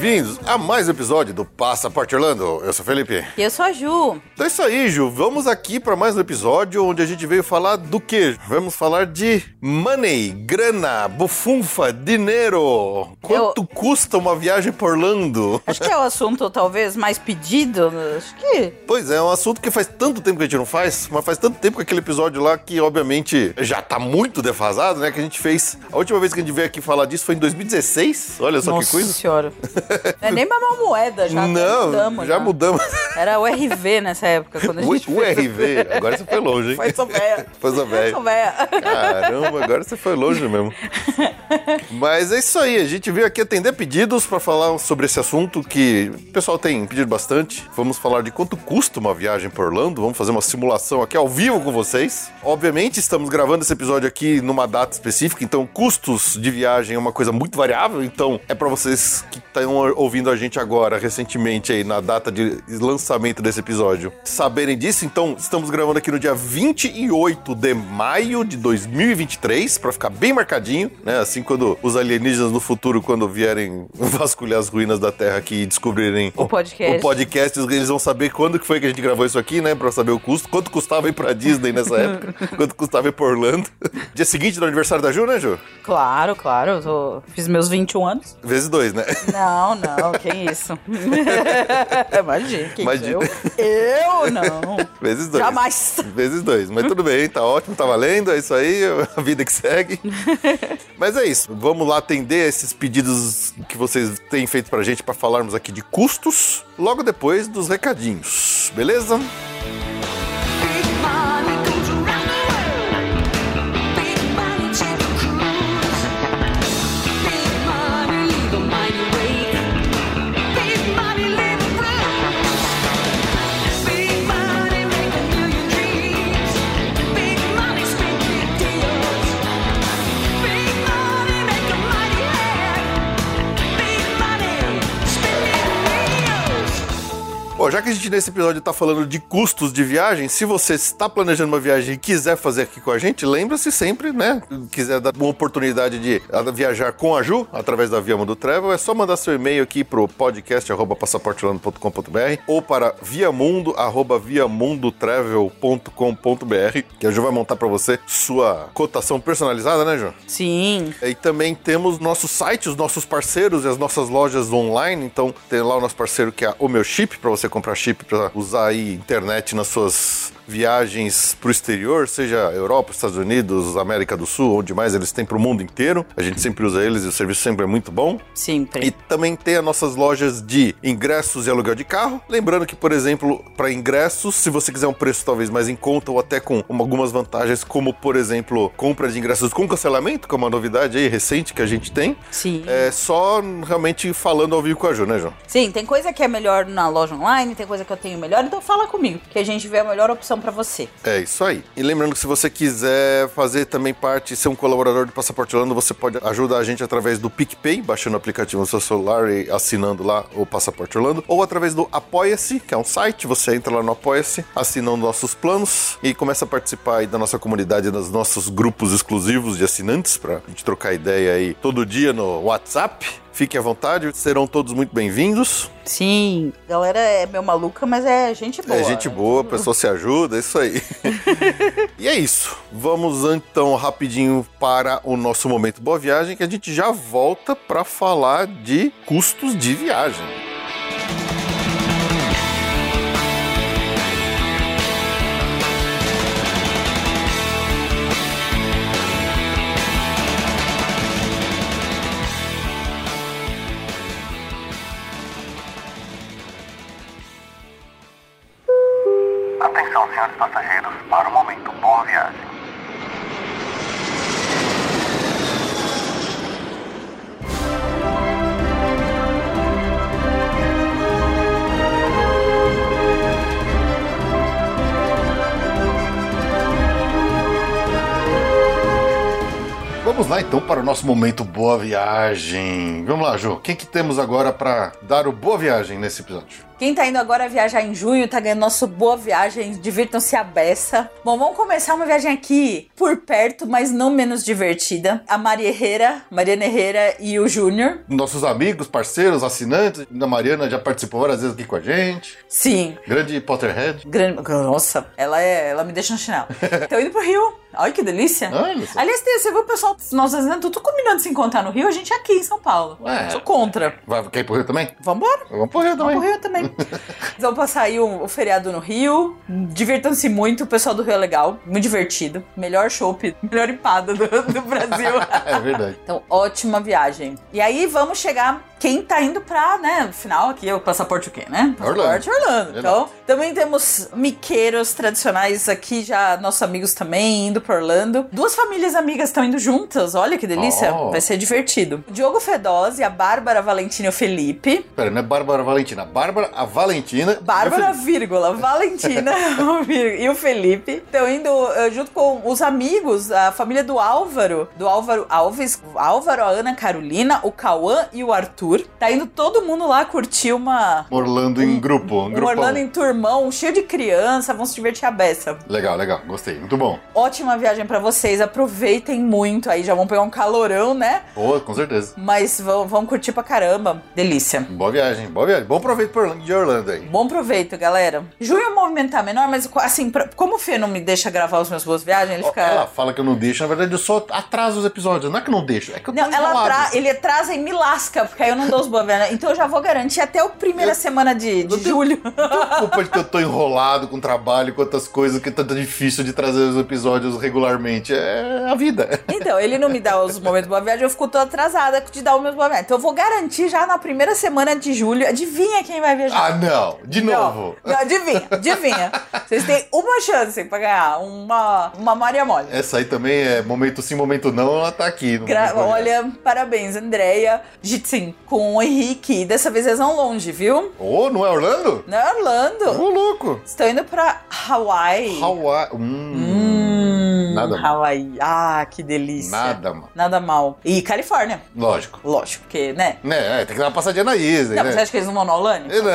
Bem-vindos a mais um episódio do Passaporte Orlando. Eu sou o Felipe. E eu sou a Ju. Então é isso aí, Ju. Vamos aqui para mais um episódio onde a gente veio falar do quê? Vamos falar de money, grana, bufunfa, dinheiro. Quanto eu... custa uma viagem por Orlando? Acho que é o assunto talvez mais pedido. Acho que. Pois é, é um assunto que faz tanto tempo que a gente não faz, mas faz tanto tempo que aquele episódio lá que, obviamente, já tá muito defasado, né? Que a gente fez. A última vez que a gente veio aqui faar disso foi em 2016. Olha só Nossa que coisa. Senhora. É nem mais uma moeda, já Não, mudamos. Já, já, mudamos. Era o RV nessa época, quando a gente O, o RV, agora você foi longe, hein? Foi só véia. Foi véia. Caramba, agora você foi longe mesmo. Mas é isso aí, a gente veio aqui atender pedidos para falar sobre esse assunto que o pessoal tem pedido bastante. Vamos falar de quanto custa uma viagem por Orlando, vamos fazer uma simulação aqui ao vivo com vocês. Obviamente, estamos gravando esse episódio aqui numa data específica, então custos de viagem é uma coisa muito variável, então é para vocês que estão ouvindo a gente agora, recentemente aí, na data de lançamento desse episódio, saberem disso. Então, estamos gravando aqui no dia 28 de maio de 2023, para ficar bem marcadinho, né? Assim, quando os alienígenas no futuro, quando vierem vasculhar as ruínas da Terra aqui e descobrirem o podcast, o podcast eles vão saber quando que foi que a gente gravou isso aqui, né? Pra saber o custo, quanto custava ir pra Disney nessa época, quanto custava ir pra Orlando. Dia seguinte do aniversário da Ju, né, Ju? Claro, claro. Eu tô... fiz meus 21 anos. Vezes dois, né? Não, não, que isso. Imagina, quem Imagina. eu? Eu não. Vezes dois. Jamais. Vezes dois. Mas tudo bem, tá ótimo, tá valendo, é isso aí, a vida que segue. Mas é isso, vamos lá atender esses pedidos que vocês têm feito pra gente para falarmos aqui de custos, logo depois dos recadinhos, beleza? Bom, já que a gente nesse episódio está falando de custos de viagem, se você está planejando uma viagem e quiser fazer aqui com a gente, lembra-se sempre, né? Quiser dar uma oportunidade de viajar com a Ju através da Via Mundo Travel, é só mandar seu e-mail aqui pro podcast passaporteorlando.com.br ou para viamundo viamundotravel.com.br, que a Ju vai montar para você sua cotação personalizada, né, Ju? Sim. E também temos nosso site, os nossos parceiros e as nossas lojas online. Então, tem lá o nosso parceiro que é o meu chip para você comprar chip para usar aí internet nas suas viagens para o exterior, seja Europa, Estados Unidos, América do Sul, onde mais eles têm para o mundo inteiro. A gente sempre usa eles e o serviço sempre é muito bom. Sempre. E também tem as nossas lojas de ingressos e aluguel de carro. Lembrando que, por exemplo, para ingressos, se você quiser um preço talvez mais em conta ou até com algumas vantagens, como por exemplo, compra de ingressos com cancelamento, que é uma novidade aí recente que a gente tem. Sim. É só realmente falando ao vivo com a Ju, né, João? Sim, tem coisa que é melhor na loja online, tem coisa que eu tenho melhor, então fala comigo, que a gente vê a melhor opção para você. É isso aí. E lembrando que se você quiser fazer também parte, ser um colaborador do Passaporte Orlando, você pode ajudar a gente através do PicPay, baixando o aplicativo no seu celular e assinando lá o Passaporte Orlando, ou através do Apoia-se, que é um site, você entra lá no Apoia-se, assinando nossos planos e começa a participar aí da nossa comunidade, dos nossos grupos exclusivos de assinantes, pra gente trocar ideia aí todo dia no WhatsApp. Fiquem à vontade, serão todos muito bem-vindos. Sim, a galera é meio maluca, mas é gente boa. É gente boa, a pessoa se ajuda, é isso aí. e é isso. Vamos então rapidinho para o nosso momento Boa Viagem, que a gente já volta para falar de custos de viagem. Passageiros, para o momento Boa Viagem. Vamos lá então para o nosso momento Boa Viagem. Vamos lá, Ju. Quem que temos agora para dar o Boa Viagem nesse episódio? Quem tá indo agora viajar em junho tá ganhando nosso boa viagem, divirtam-se a beça. Bom, vamos começar uma viagem aqui por perto, mas não menos divertida. A Maria Herrera, Mariana Herrera e o Júnior. Nossos amigos, parceiros, assinantes. A Mariana já participou várias vezes aqui com a gente. Sim. Grande Potterhead. Grande... Nossa, ela é, ela me deixa no chinelo. Tô indo pro Rio. Olha que delícia. Olha só. Aliás, tem- você viu o pessoal, nós assinando, tudo combinando de se encontrar no Rio, a gente é aqui em São Paulo. Ué. Sou contra. Vai, quer ir pro Rio também? Vambora. Vamos pro Rio também. Vamos pro Rio também. Vamos passar aí o, o feriado no Rio. Divirtam-se muito. O pessoal do Rio é legal. Muito divertido. Melhor chopp, melhor empada do, do Brasil. É verdade. Então, ótima viagem. E aí, vamos chegar. Quem tá indo pra, né? No final aqui é o passaporte o quê, né? Passaporte Orlando. Então, também temos miqueiros tradicionais aqui, já nossos amigos também indo pra Orlando. Duas famílias amigas estão indo juntas. Olha que delícia. Oh. Vai ser divertido. O Diogo Fedose, a Bárbara Valentina e o Felipe. Pera, não é Bárbara Valentina. Bárbara, a Valentina. Bárbara, vírgula, Valentina e o Felipe estão indo eh, junto com os amigos, a família do Álvaro, do Álvaro Alves, Álvaro, a Ana Carolina, o Cauã e o Arthur. Tá indo todo mundo lá curtir uma. Orlando em grupo. Um Um grupão. Orlando em turmão, cheio de criança, vão se divertir a beça. Legal, legal. Gostei. Muito bom. Ótima viagem pra vocês, aproveitem muito aí, já vão pegar um calorão, né? Boa, com certeza. Mas vão, vão curtir pra caramba. Delícia. Boa viagem, boa viagem. Bom proveito de Orlando aí. Bom proveito, galera. Junho o movimento tá menor, mas assim, pra- como o Fê não me deixa gravar os meus boas viagens, ele fica. Ela fala que eu não deixo, na verdade eu só atraso os episódios. Não é que eu não deixo, é que eu Não, ela tra... ele atrasa e me lasca, porque aí eu não dou os boas viagens. Então eu já vou garantir até a primeira Eu- semana de, de eu tenho- julho. Culpa de que eu tô enrolado com trabalho, com outras coisas, que tá difícil de trazer os episódios regularmente. É a vida. Então, ele não me dá os momentos de boa viagem, eu fico toda atrasada de dar os meus boa viagem. Então eu vou garantir já na primeira semana de julho. Adivinha quem vai viajar? Ah, não. De novo. Não, não, adivinha, adivinha. Vocês têm uma chance pra ganhar uma, uma Maria Mole. Essa aí também é momento sim, momento não, ela tá aqui. Gra- Olha, parabéns, Andréia. Sim, com o Henrique. Dessa vez eles vão longe, viu? Ô, não é Orlando? Não é Orlando. Ô, louco. Estão indo pra Hawaii. Hawaii. Hum, Hum, Nada mal. Hawaii. Ah, que delícia. Nada, mano. Nada mal. E Califórnia. Lógico. Lógico, porque, né? Né, é, tem que dar uma passadinha na Isa, Não, né? você acha que eles não vão no Holane? É, Não,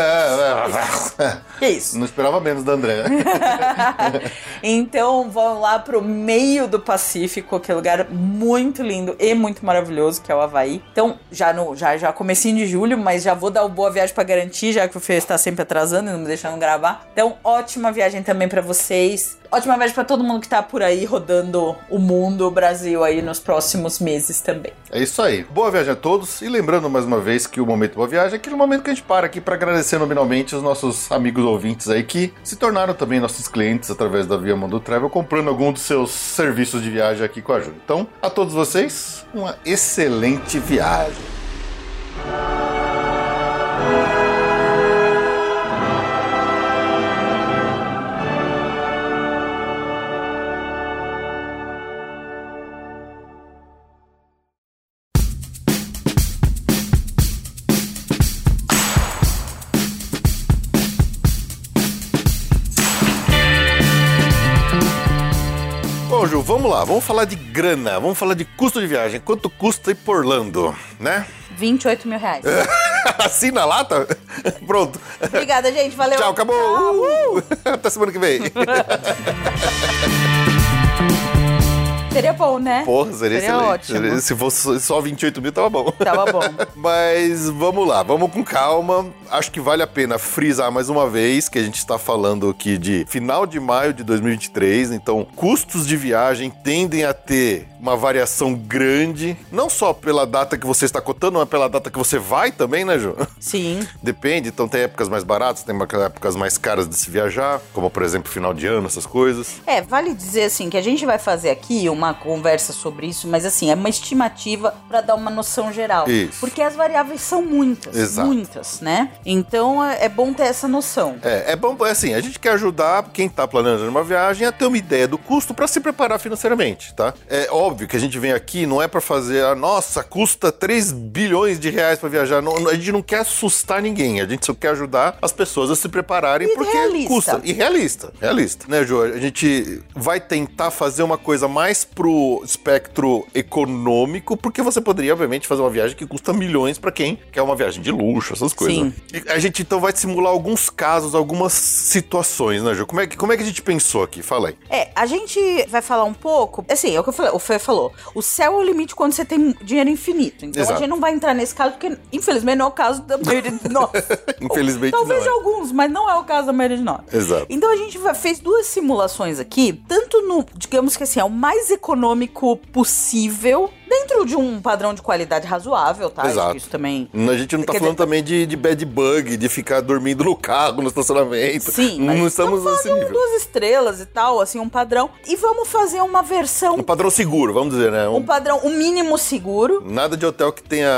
é, Que isso? não esperava menos da André. então vão lá pro meio do Pacífico, que é um lugar muito lindo e muito maravilhoso, que é o Havaí. Então, já no já, já comecinho de julho, mas já vou dar o boa viagem pra garantir, já que o Fê está sempre atrasando e não me deixando gravar. Então, ótima viagem também pra vocês. Ótima viagem pra todo mundo que tá por aí rodando o mundo, o Brasil aí nos próximos meses também. É isso aí. Boa viagem a todos. E lembrando mais uma vez que o Momento Boa Viagem é aquele momento que a gente para aqui para agradecer nominalmente os nossos amigos ouvintes aí que se tornaram também nossos clientes através da Via Mundo Travel, comprando algum dos seus serviços de viagem aqui com a Ju. Então, a todos vocês, uma excelente viagem. Bom, Ju, vamos lá. Vamos falar de grana. Vamos falar de custo de viagem. Quanto custa ir por Orlando, né? 28 mil reais. Assina a lata? Pronto. Obrigada, gente. Valeu. Tchau, acabou. Uhul. Até semana que vem. Seria bom, né? Porra, seria, Seria excelente. ótimo. Se fosse só 28 mil, tava bom. Tava bom. Mas vamos lá, vamos com calma. Acho que vale a pena frisar mais uma vez que a gente está falando aqui de final de maio de 2023, então custos de viagem tendem a ter uma variação grande, não só pela data que você está cotando, mas pela data que você vai também, né, Ju? Sim. Depende, então tem épocas mais baratas, tem épocas mais caras de se viajar, como por exemplo final de ano, essas coisas. É, vale dizer assim que a gente vai fazer aqui uma conversa sobre isso, mas assim, é uma estimativa pra dar uma noção geral. Isso. Porque as variáveis são muitas, Exato. muitas, né? Então é é bom ter essa noção. É, é bom, é assim, a gente quer ajudar quem tá planejando uma viagem a ter uma ideia do custo para se preparar financeiramente, tá? É óbvio que a gente vem aqui não é para fazer, a nossa, custa 3 bilhões de reais para viajar. Não, a gente não quer assustar ninguém, a gente só quer ajudar as pessoas a se prepararem E porque realista. custa. E realista, realista. Né, Jô? A gente vai tentar fazer uma coisa mais pro espectro econômico, porque você poderia, obviamente, fazer uma viagem que custa milhões para quem quer uma viagem de luxo, essas coisas. Sim. E a gente então vai simular alguns casos, algumas situações, né, Ju? Como é, que, como é que a gente pensou aqui? Fala aí. É, a gente vai falar um pouco. Assim, é o que eu falei, o Fê falou. O céu é o limite quando você tem dinheiro infinito. Então Exato. a gente não vai entrar nesse caso, porque infelizmente não é o caso da maioria de nós. Infelizmente Talvez não é. alguns, mas não é o caso da maioria de nós. Exato. Então a gente fez duas simulações aqui, tanto no, digamos que assim, é o mais econômico possível, dentro de um padrão de qualidade razoável, tá? Exato. Isso também. A gente não tá Quer falando dizer- também de, de bad bug, de ficar dormindo no carro, no estacionamento. Sim, não estamos falando nesse de um, nível. duas estrelas e tal, assim, um padrão. E vamos fazer uma versão, Um padrão seguro, vamos dizer, né? um Um- padrão, um mínimo seguro. Nada de hotel que tenha,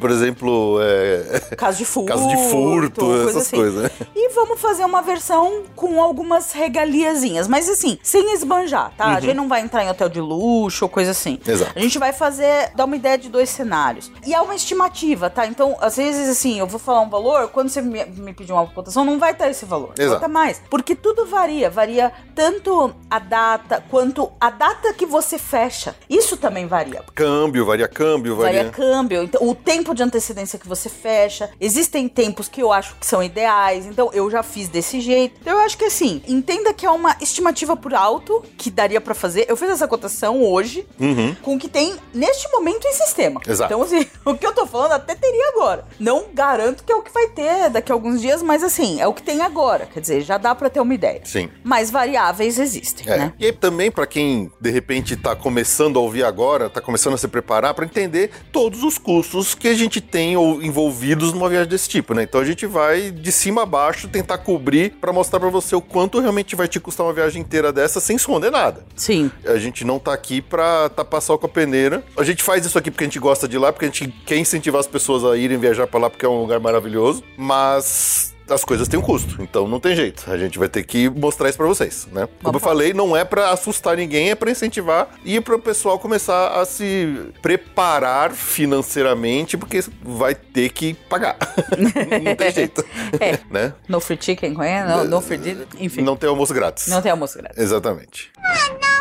por exemplo, é, Caso de furto. caso de furto, coisa essas assim. coisas, né? E vamos fazer uma versão com algumas regaliazinhas, mas assim, sem esbanjar, tá? A gente não vai entrar em hotel de luxo ou coisa assim. Uhum. Exato. A gente vai fazer, dar uma ideia de dois cenários. E é uma estimativa, tá? Então, às vezes, assim, eu vou falar um valor, quando você me, me pedir uma cotação, não vai estar esse valor. Exato. Vai estar mais. Porque tudo varia. Varia tanto a data quanto a data que você fecha. Isso também varia. Câmbio, varia câmbio, varia. Varia câmbio, então, o tempo de antecedência que você fecha. Existem tempos que eu acho que são ideais, então eu já fiz desse jeito. Então eu acho que assim, entenda que é uma estimativa por alto que daria pra fazer. Eu fiz essa cotação hoje Uhum. com o que tem neste momento em sistema. Exato. Então assim, o que eu tô falando até teria agora. Não garanto que é o que vai ter daqui a alguns dias, mas assim, é o que tem agora. Quer dizer, já dá pra ter uma ideia. Sim. Mas variáveis existem, É. né? E aí também para quem de repente tá começando a ouvir agora, tá começando a se preparar para entender todos os custos que a gente tem ou envolvidos numa viagem desse tipo, né? Então a gente vai de cima a baixo tentar cobrir para mostrar para você o quanto realmente vai te custar uma viagem inteira dessa sem esconder nada. Sim. A gente não tá aqui pra tapar sol com a peneira. A gente faz isso aqui porque a gente gosta de ir lá, porque a gente quer incentivar as pessoas a irem viajar pra lá porque é um lugar maravilhoso. Mas as coisas têm um custo, então não tem jeito. A gente vai ter que mostrar isso pra vocês, né? Como eu falei, não é pra assustar ninguém, é pra incentivar e para o pessoal começar a se preparar financeiramente, porque vai ter que pagar. não tem jeito. É. né? No free chicken, conhece? No, no free dinner, enfim. Não tem almoço grátis. Não tem almoço grátis. Exatamente. Ah, não.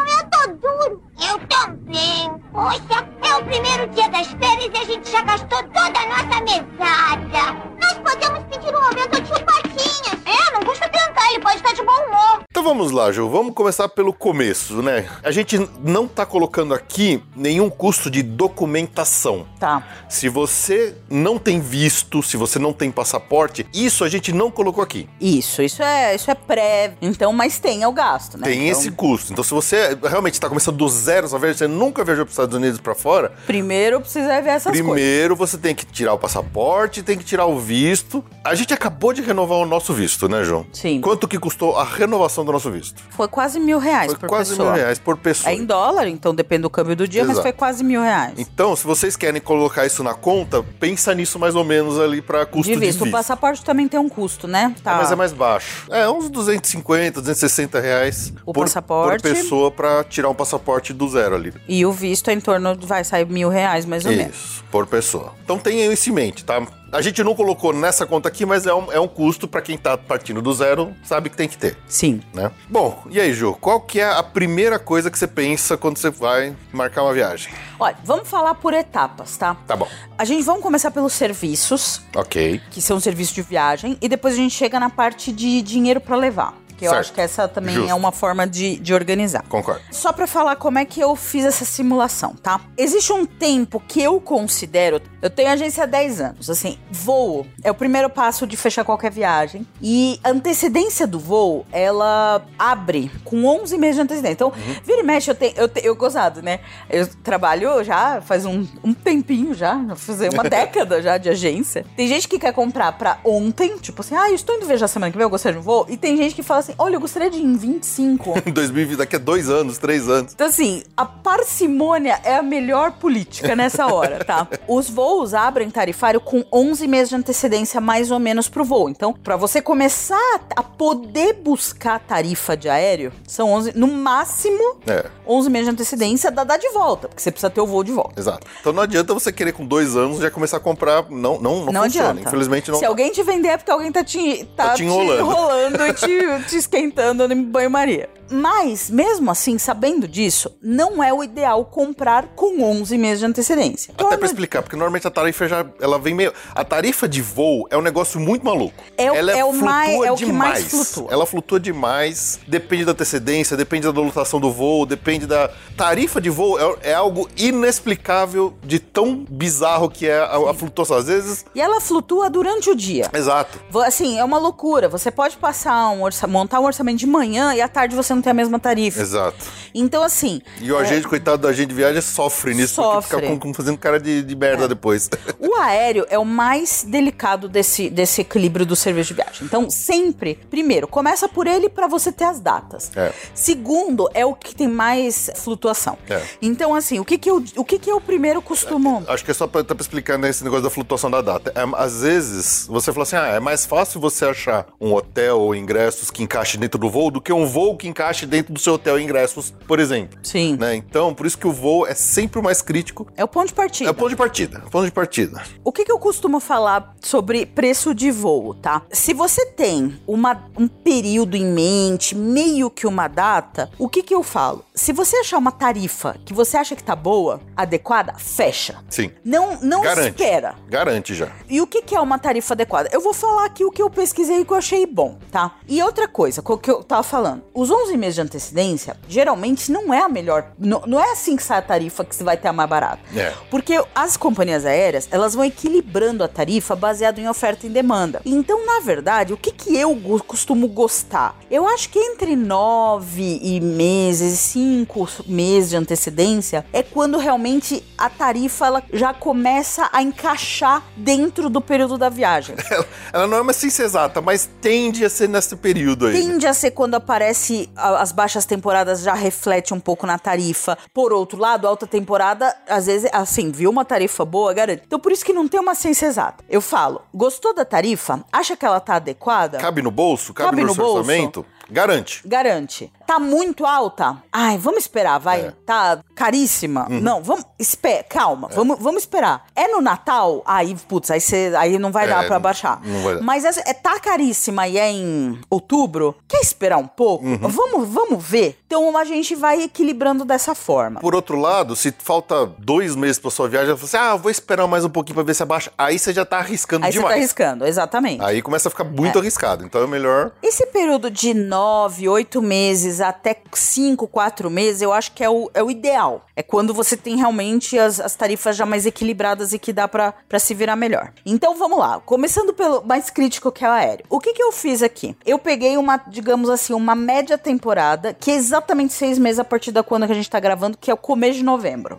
Eu também. Poxa, é o primeiro dia das férias e a gente já gastou toda a nossa mesada. Nós podemos pedir um aumento ao tio Patinhas. É, não custa tentar, ele pode estar de bom humor. Então vamos lá, Ju. Vamos começar pelo começo, né? A gente não tá colocando aqui nenhum custo de documentação. Tá. Se você não tem visto, se você não tem passaporte, isso a gente não colocou aqui. Isso, isso é, isso é pré. Então, mas tem o gasto, né? Tem Então, esse custo. Então, se você realmente está começando do zero, essa vez você nunca viajou para os Estados Unidos para fora, Primeiro precisa ver essas coisas. primeiro você tem que tirar o passaporte, tem que tirar o visto. A gente acabou de renovar o nosso visto, né, João? Sim. Quanto que custou a renovação do nosso visto? Foi quase mil reais Foi por quase pessoa. mil reais por pessoa. É em dólar, então depende do câmbio do dia, mas Exato. foi quase mil reais. Então, se vocês querem colocar isso na conta, pensa nisso mais ou menos ali para custo de de visto. O passaporte também tem um custo, né? Tá. Mas é mais baixo. É, uns 250, 260 reais O por, passaporte. por pessoa para tirar um passaporte do zero ali. E o visto é em torno, vai sair mil reais mais ou menos. Isso, por pessoa. Então tenha isso em mente, tá? A gente não colocou nessa conta aqui, mas é um, é um custo para quem tá partindo do zero, sabe que tem que ter, Sim. né? Bom, e aí, Ju, qual que é a primeira coisa que você pensa quando você vai marcar uma viagem? Olha, vamos falar por etapas, tá? Tá bom. A gente vamos começar pelos serviços, Ok. que são serviços de viagem, e depois a gente chega na parte de dinheiro pra levar. Porque eu Certo. acho que essa também Justo. é uma forma de, de organizar. Concordo. Só pra falar como é que eu fiz essa simulação, tá? Existe um tempo que eu considero. Eu tenho agência há 10 anos. Assim, voo é o primeiro passo de fechar qualquer viagem. E a antecedência do voo, ela abre com 11 meses de antecedência. Então, vira e mexe, eu tenho. Eu, te- eu gozado, né? Eu trabalho já faz um, um tempinho já. já Fazer uma década já de agência. Tem gente que quer comprar pra ontem, tipo assim, ah, eu estou indo viajar semana que vem, eu gostaria de um voo. E tem gente que fala assim, olha, eu gostaria de ir em 25. Em 2020, daqui a dois anos, três anos. Então, assim, a parcimônia é a melhor política nessa hora, tá? Os voos abrem tarifário com 11 meses de antecedência, mais ou menos, pro voo. Então, pra você começar a poder buscar tarifa de aéreo, são 11, no máximo, É. 11 meses de antecedência da dar de volta, porque você precisa ter o voo de volta. Exato. Então não adianta você querer com dois anos já começar a comprar. Não, não, não, Não, funciona. adianta. Infelizmente não. Se alguém te vender é porque alguém tá te, tá Tá te enrolando. enrolando e te, te esquentando em banho-maria. Mas, mesmo assim, sabendo disso, não é o ideal comprar com 11 meses de antecedência. Até pra Torna- explicar, porque normalmente a tarifa já ela vem meio. A tarifa de voo é um negócio muito maluco. É o- ela é o mais- é o que mais flutua. Ela flutua demais, depende da antecedência, depende da lotação do voo, depende da. Tarifa de voo é, é algo inexplicável de tão bizarro que é a, a flutuação. Às vezes. E ela flutua durante o dia. Exato. Assim, é uma loucura. Você pode passar um orça- montar um orçamento de manhã e à tarde você não tem a mesma tarifa. Exato. Então, assim, E o agente, coitado do agente de viagem, sofre nisso, porque Sofre. fica com, com- fazendo cara de, de merda depois. o aéreo é o mais delicado desse, desse equilíbrio do serviço de viagem. Então, sempre, primeiro, começa por ele para você ter as datas. É. Segundo, é o que tem mais flutuação. É. Então, assim, o que que eu, o que que eu primeiro costumo... Acho que é só pra, tá pra explicar nesse negócio da flutuação da data. É, às vezes, você fala assim, ah, é mais fácil você achar um hotel ou ingressos que encaixe dentro do voo do que um voo que encaixe dentro do seu hotel e ingressos, por exemplo. Sim. Né? Então, por isso que o voo é sempre o mais crítico. É o ponto de partida. É o ponto de partida. Ponto de partida. O que, que eu costumo falar sobre preço de voo, tá? Se você tem uma, um período em mente, meio que uma data, o que, que eu falo? Se você achar uma tarifa que você acha que tá boa, adequada, fecha. Sim. Não, não Garante. espera. Garante já. E o que, que é uma tarifa adequada? Eu vou falar aqui o que eu pesquisei e que eu achei bom, tá? E outra coisa, o que eu tava falando. Os 11 meses de antecedência, geralmente não é a melhor. Não, não é assim que sai a tarifa que você vai ter a mais barata. É. Porque as companhias aéreas, elas vão equilibrando a tarifa baseado em oferta e demanda. Então, na verdade, o que, que eu costumo gostar? Eu acho que entre nove e meses, cinco meses de antecedência, é quando realmente a tarifa ela já começa a encaixar dentro do período da viagem. Ela, ela não é uma ciência exata, mas tende a ser nesse período aí. Tende a ser quando aparece as baixas temporadas já reflete um pouco na tarifa. Por outro lado, alta temporada, às vezes, assim, viu uma tarifa boa, garante. Então, por isso que não tem uma ciência exata. Eu falo, gostou da tarifa? Acha que ela tá adequada? Cabe no bolso? Cabe, Cabe no, no orçamento? Garante. Garante. Tá muito alta? Ai, vamos esperar, vai. É. Tá caríssima? Não, vamos. Espera, calma, vamos, vamos esperar. É no Natal? Aí, putz, aí, cê, aí não vai É, dar pra baixar. não vai dar. Mas essa- é, tá caríssima e é em outubro? Quer esperar um pouco? Uhum. Vamos, vamos ver. Então a gente vai equilibrando dessa forma. Por outro lado, se falta dois meses pra sua viagem, você fala assim, ah, vou esperar mais um pouquinho pra ver se abaixa. Aí você já tá arriscando Aí você demais. tá arriscando, exatamente. Aí começa a ficar muito arriscado. Então é melhor. Esse período de nove, oito meses até cinco, quatro meses, eu acho que é o, é o ideal. É quando você tem realmente as, as tarifas já mais equilibradas e que dá pra pra se virar melhor. Então vamos lá, começando pelo mais crítico que é o aéreo. O que que eu fiz aqui? Eu peguei uma, digamos assim, uma média temporada, que é exatamente seis meses a partir da quando que a gente tá gravando, que é o começo de novembro.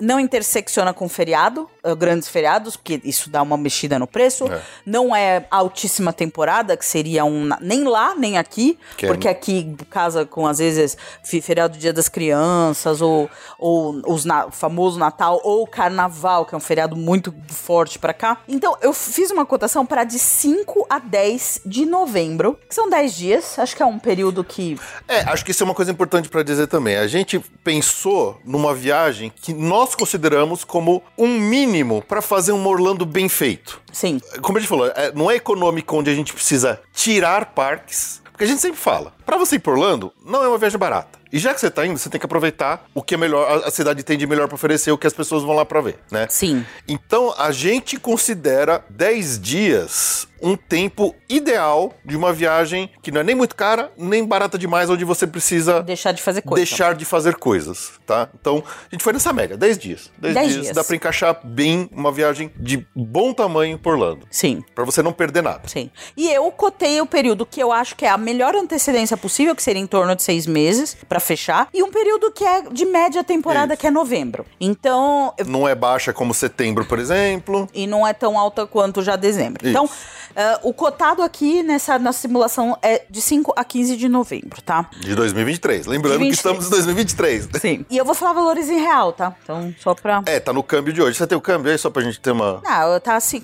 Não intersecciona com feriado, eh, grandes feriados, porque isso dá uma mexida no preço. É. Não é altíssima temporada, que seria um. Nem lá, nem aqui. Que é- porque aqui casa com, às vezes, feriado do Dia das Crianças, ou, ou os na- o famoso Natal, ou Carnaval, que é um feriado muito forte pra cá. Então, eu fiz uma cotação para de 5 a 10 de novembro, que são 10 dias. Acho que é um período que. É, acho que isso é uma coisa importante pra dizer também. A gente pensou numa viagem que nós consideramos como um mínimo pra fazer um Orlando bem feito. Sim. Como a gente falou, é, não é econômico onde a gente precisa tirar parques. Porque a gente sempre fala, Pra você ir por Orlando, não é uma viagem barata. E já que você tá indo, você tem que aproveitar o que é melhor, a- cidade tem de melhor pra oferecer, o que as pessoas vão lá pra ver, né? Sim. Então, a gente considera 10 dias um tempo ideal de uma viagem que não é nem muito cara, nem barata demais, onde você precisa Deixar de fazer coisa. deixar de fazer coisas, tá? Então, a gente foi nessa média, 10 dias. 10, 10 dias, dias. dá pra encaixar bem uma viagem de bom tamanho por Orlando, Sim. Pra você não perder nada. Sim. E eu cotei o período que eu acho que é a melhor antecedência possível, que seria em torno de seis meses, pra fechar, e um período que é de média temporada, Isso. que é novembro. Então, Não é baixa como setembro, por exemplo. e não é tão alta quanto já dezembro. Isso. Então, ah, o cotado aqui nessa na simulação é de 5 a 15 de novembro, tá? De 2023. Lembrando De que 23. estamos em 2023. Sim. E eu vou falar valores em real, tá? Então, só pra. É, tá no câmbio de hoje. Você tem o câmbio aí só pra gente ter uma. Ah, tá assim,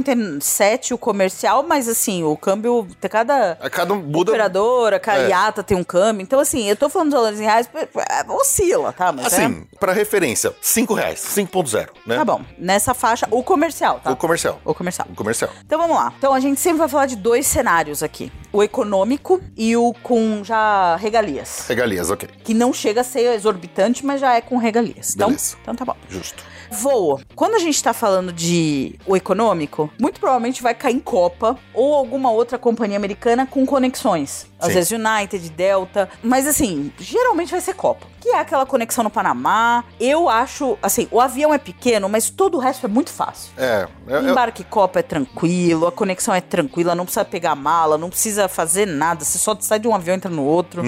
4,97 o comercial, mas assim, o câmbio, cada A cada um muda. operadora, É. Cariata tem um câmbio. Então, assim, eu tô falando de valores em reais, é, oscila, tá? Mas é- Assim, pra referência, 5 reais, 5.0, né? Tá bom. Nessa faixa, o comercial, tá? O comercial. O comercial. O comercial. Então vamos lá. Então a gente sempre vai falar de dois cenários aqui: o econômico e o com já regalias. Regalias, ok. Que não chega a ser exorbitante, mas já é com regalias. Então, Beleza. então tá bom. Justo. Voo. Quando a gente tá falando de o econômico, muito provavelmente vai cair em Copa ou alguma outra companhia americana com conexões. Às Sim. vezes United, Delta. Mas assim, geralmente vai ser Copa. Que é aquela conexão no Panamá. Eu acho, assim, o avião é pequeno, mas todo o resto é muito fácil. É. é- é- Embarque Copa é tranquilo, a conexão é tranquila, não precisa pegar mala, não precisa fazer nada, você só sai de um avião e entra no outro.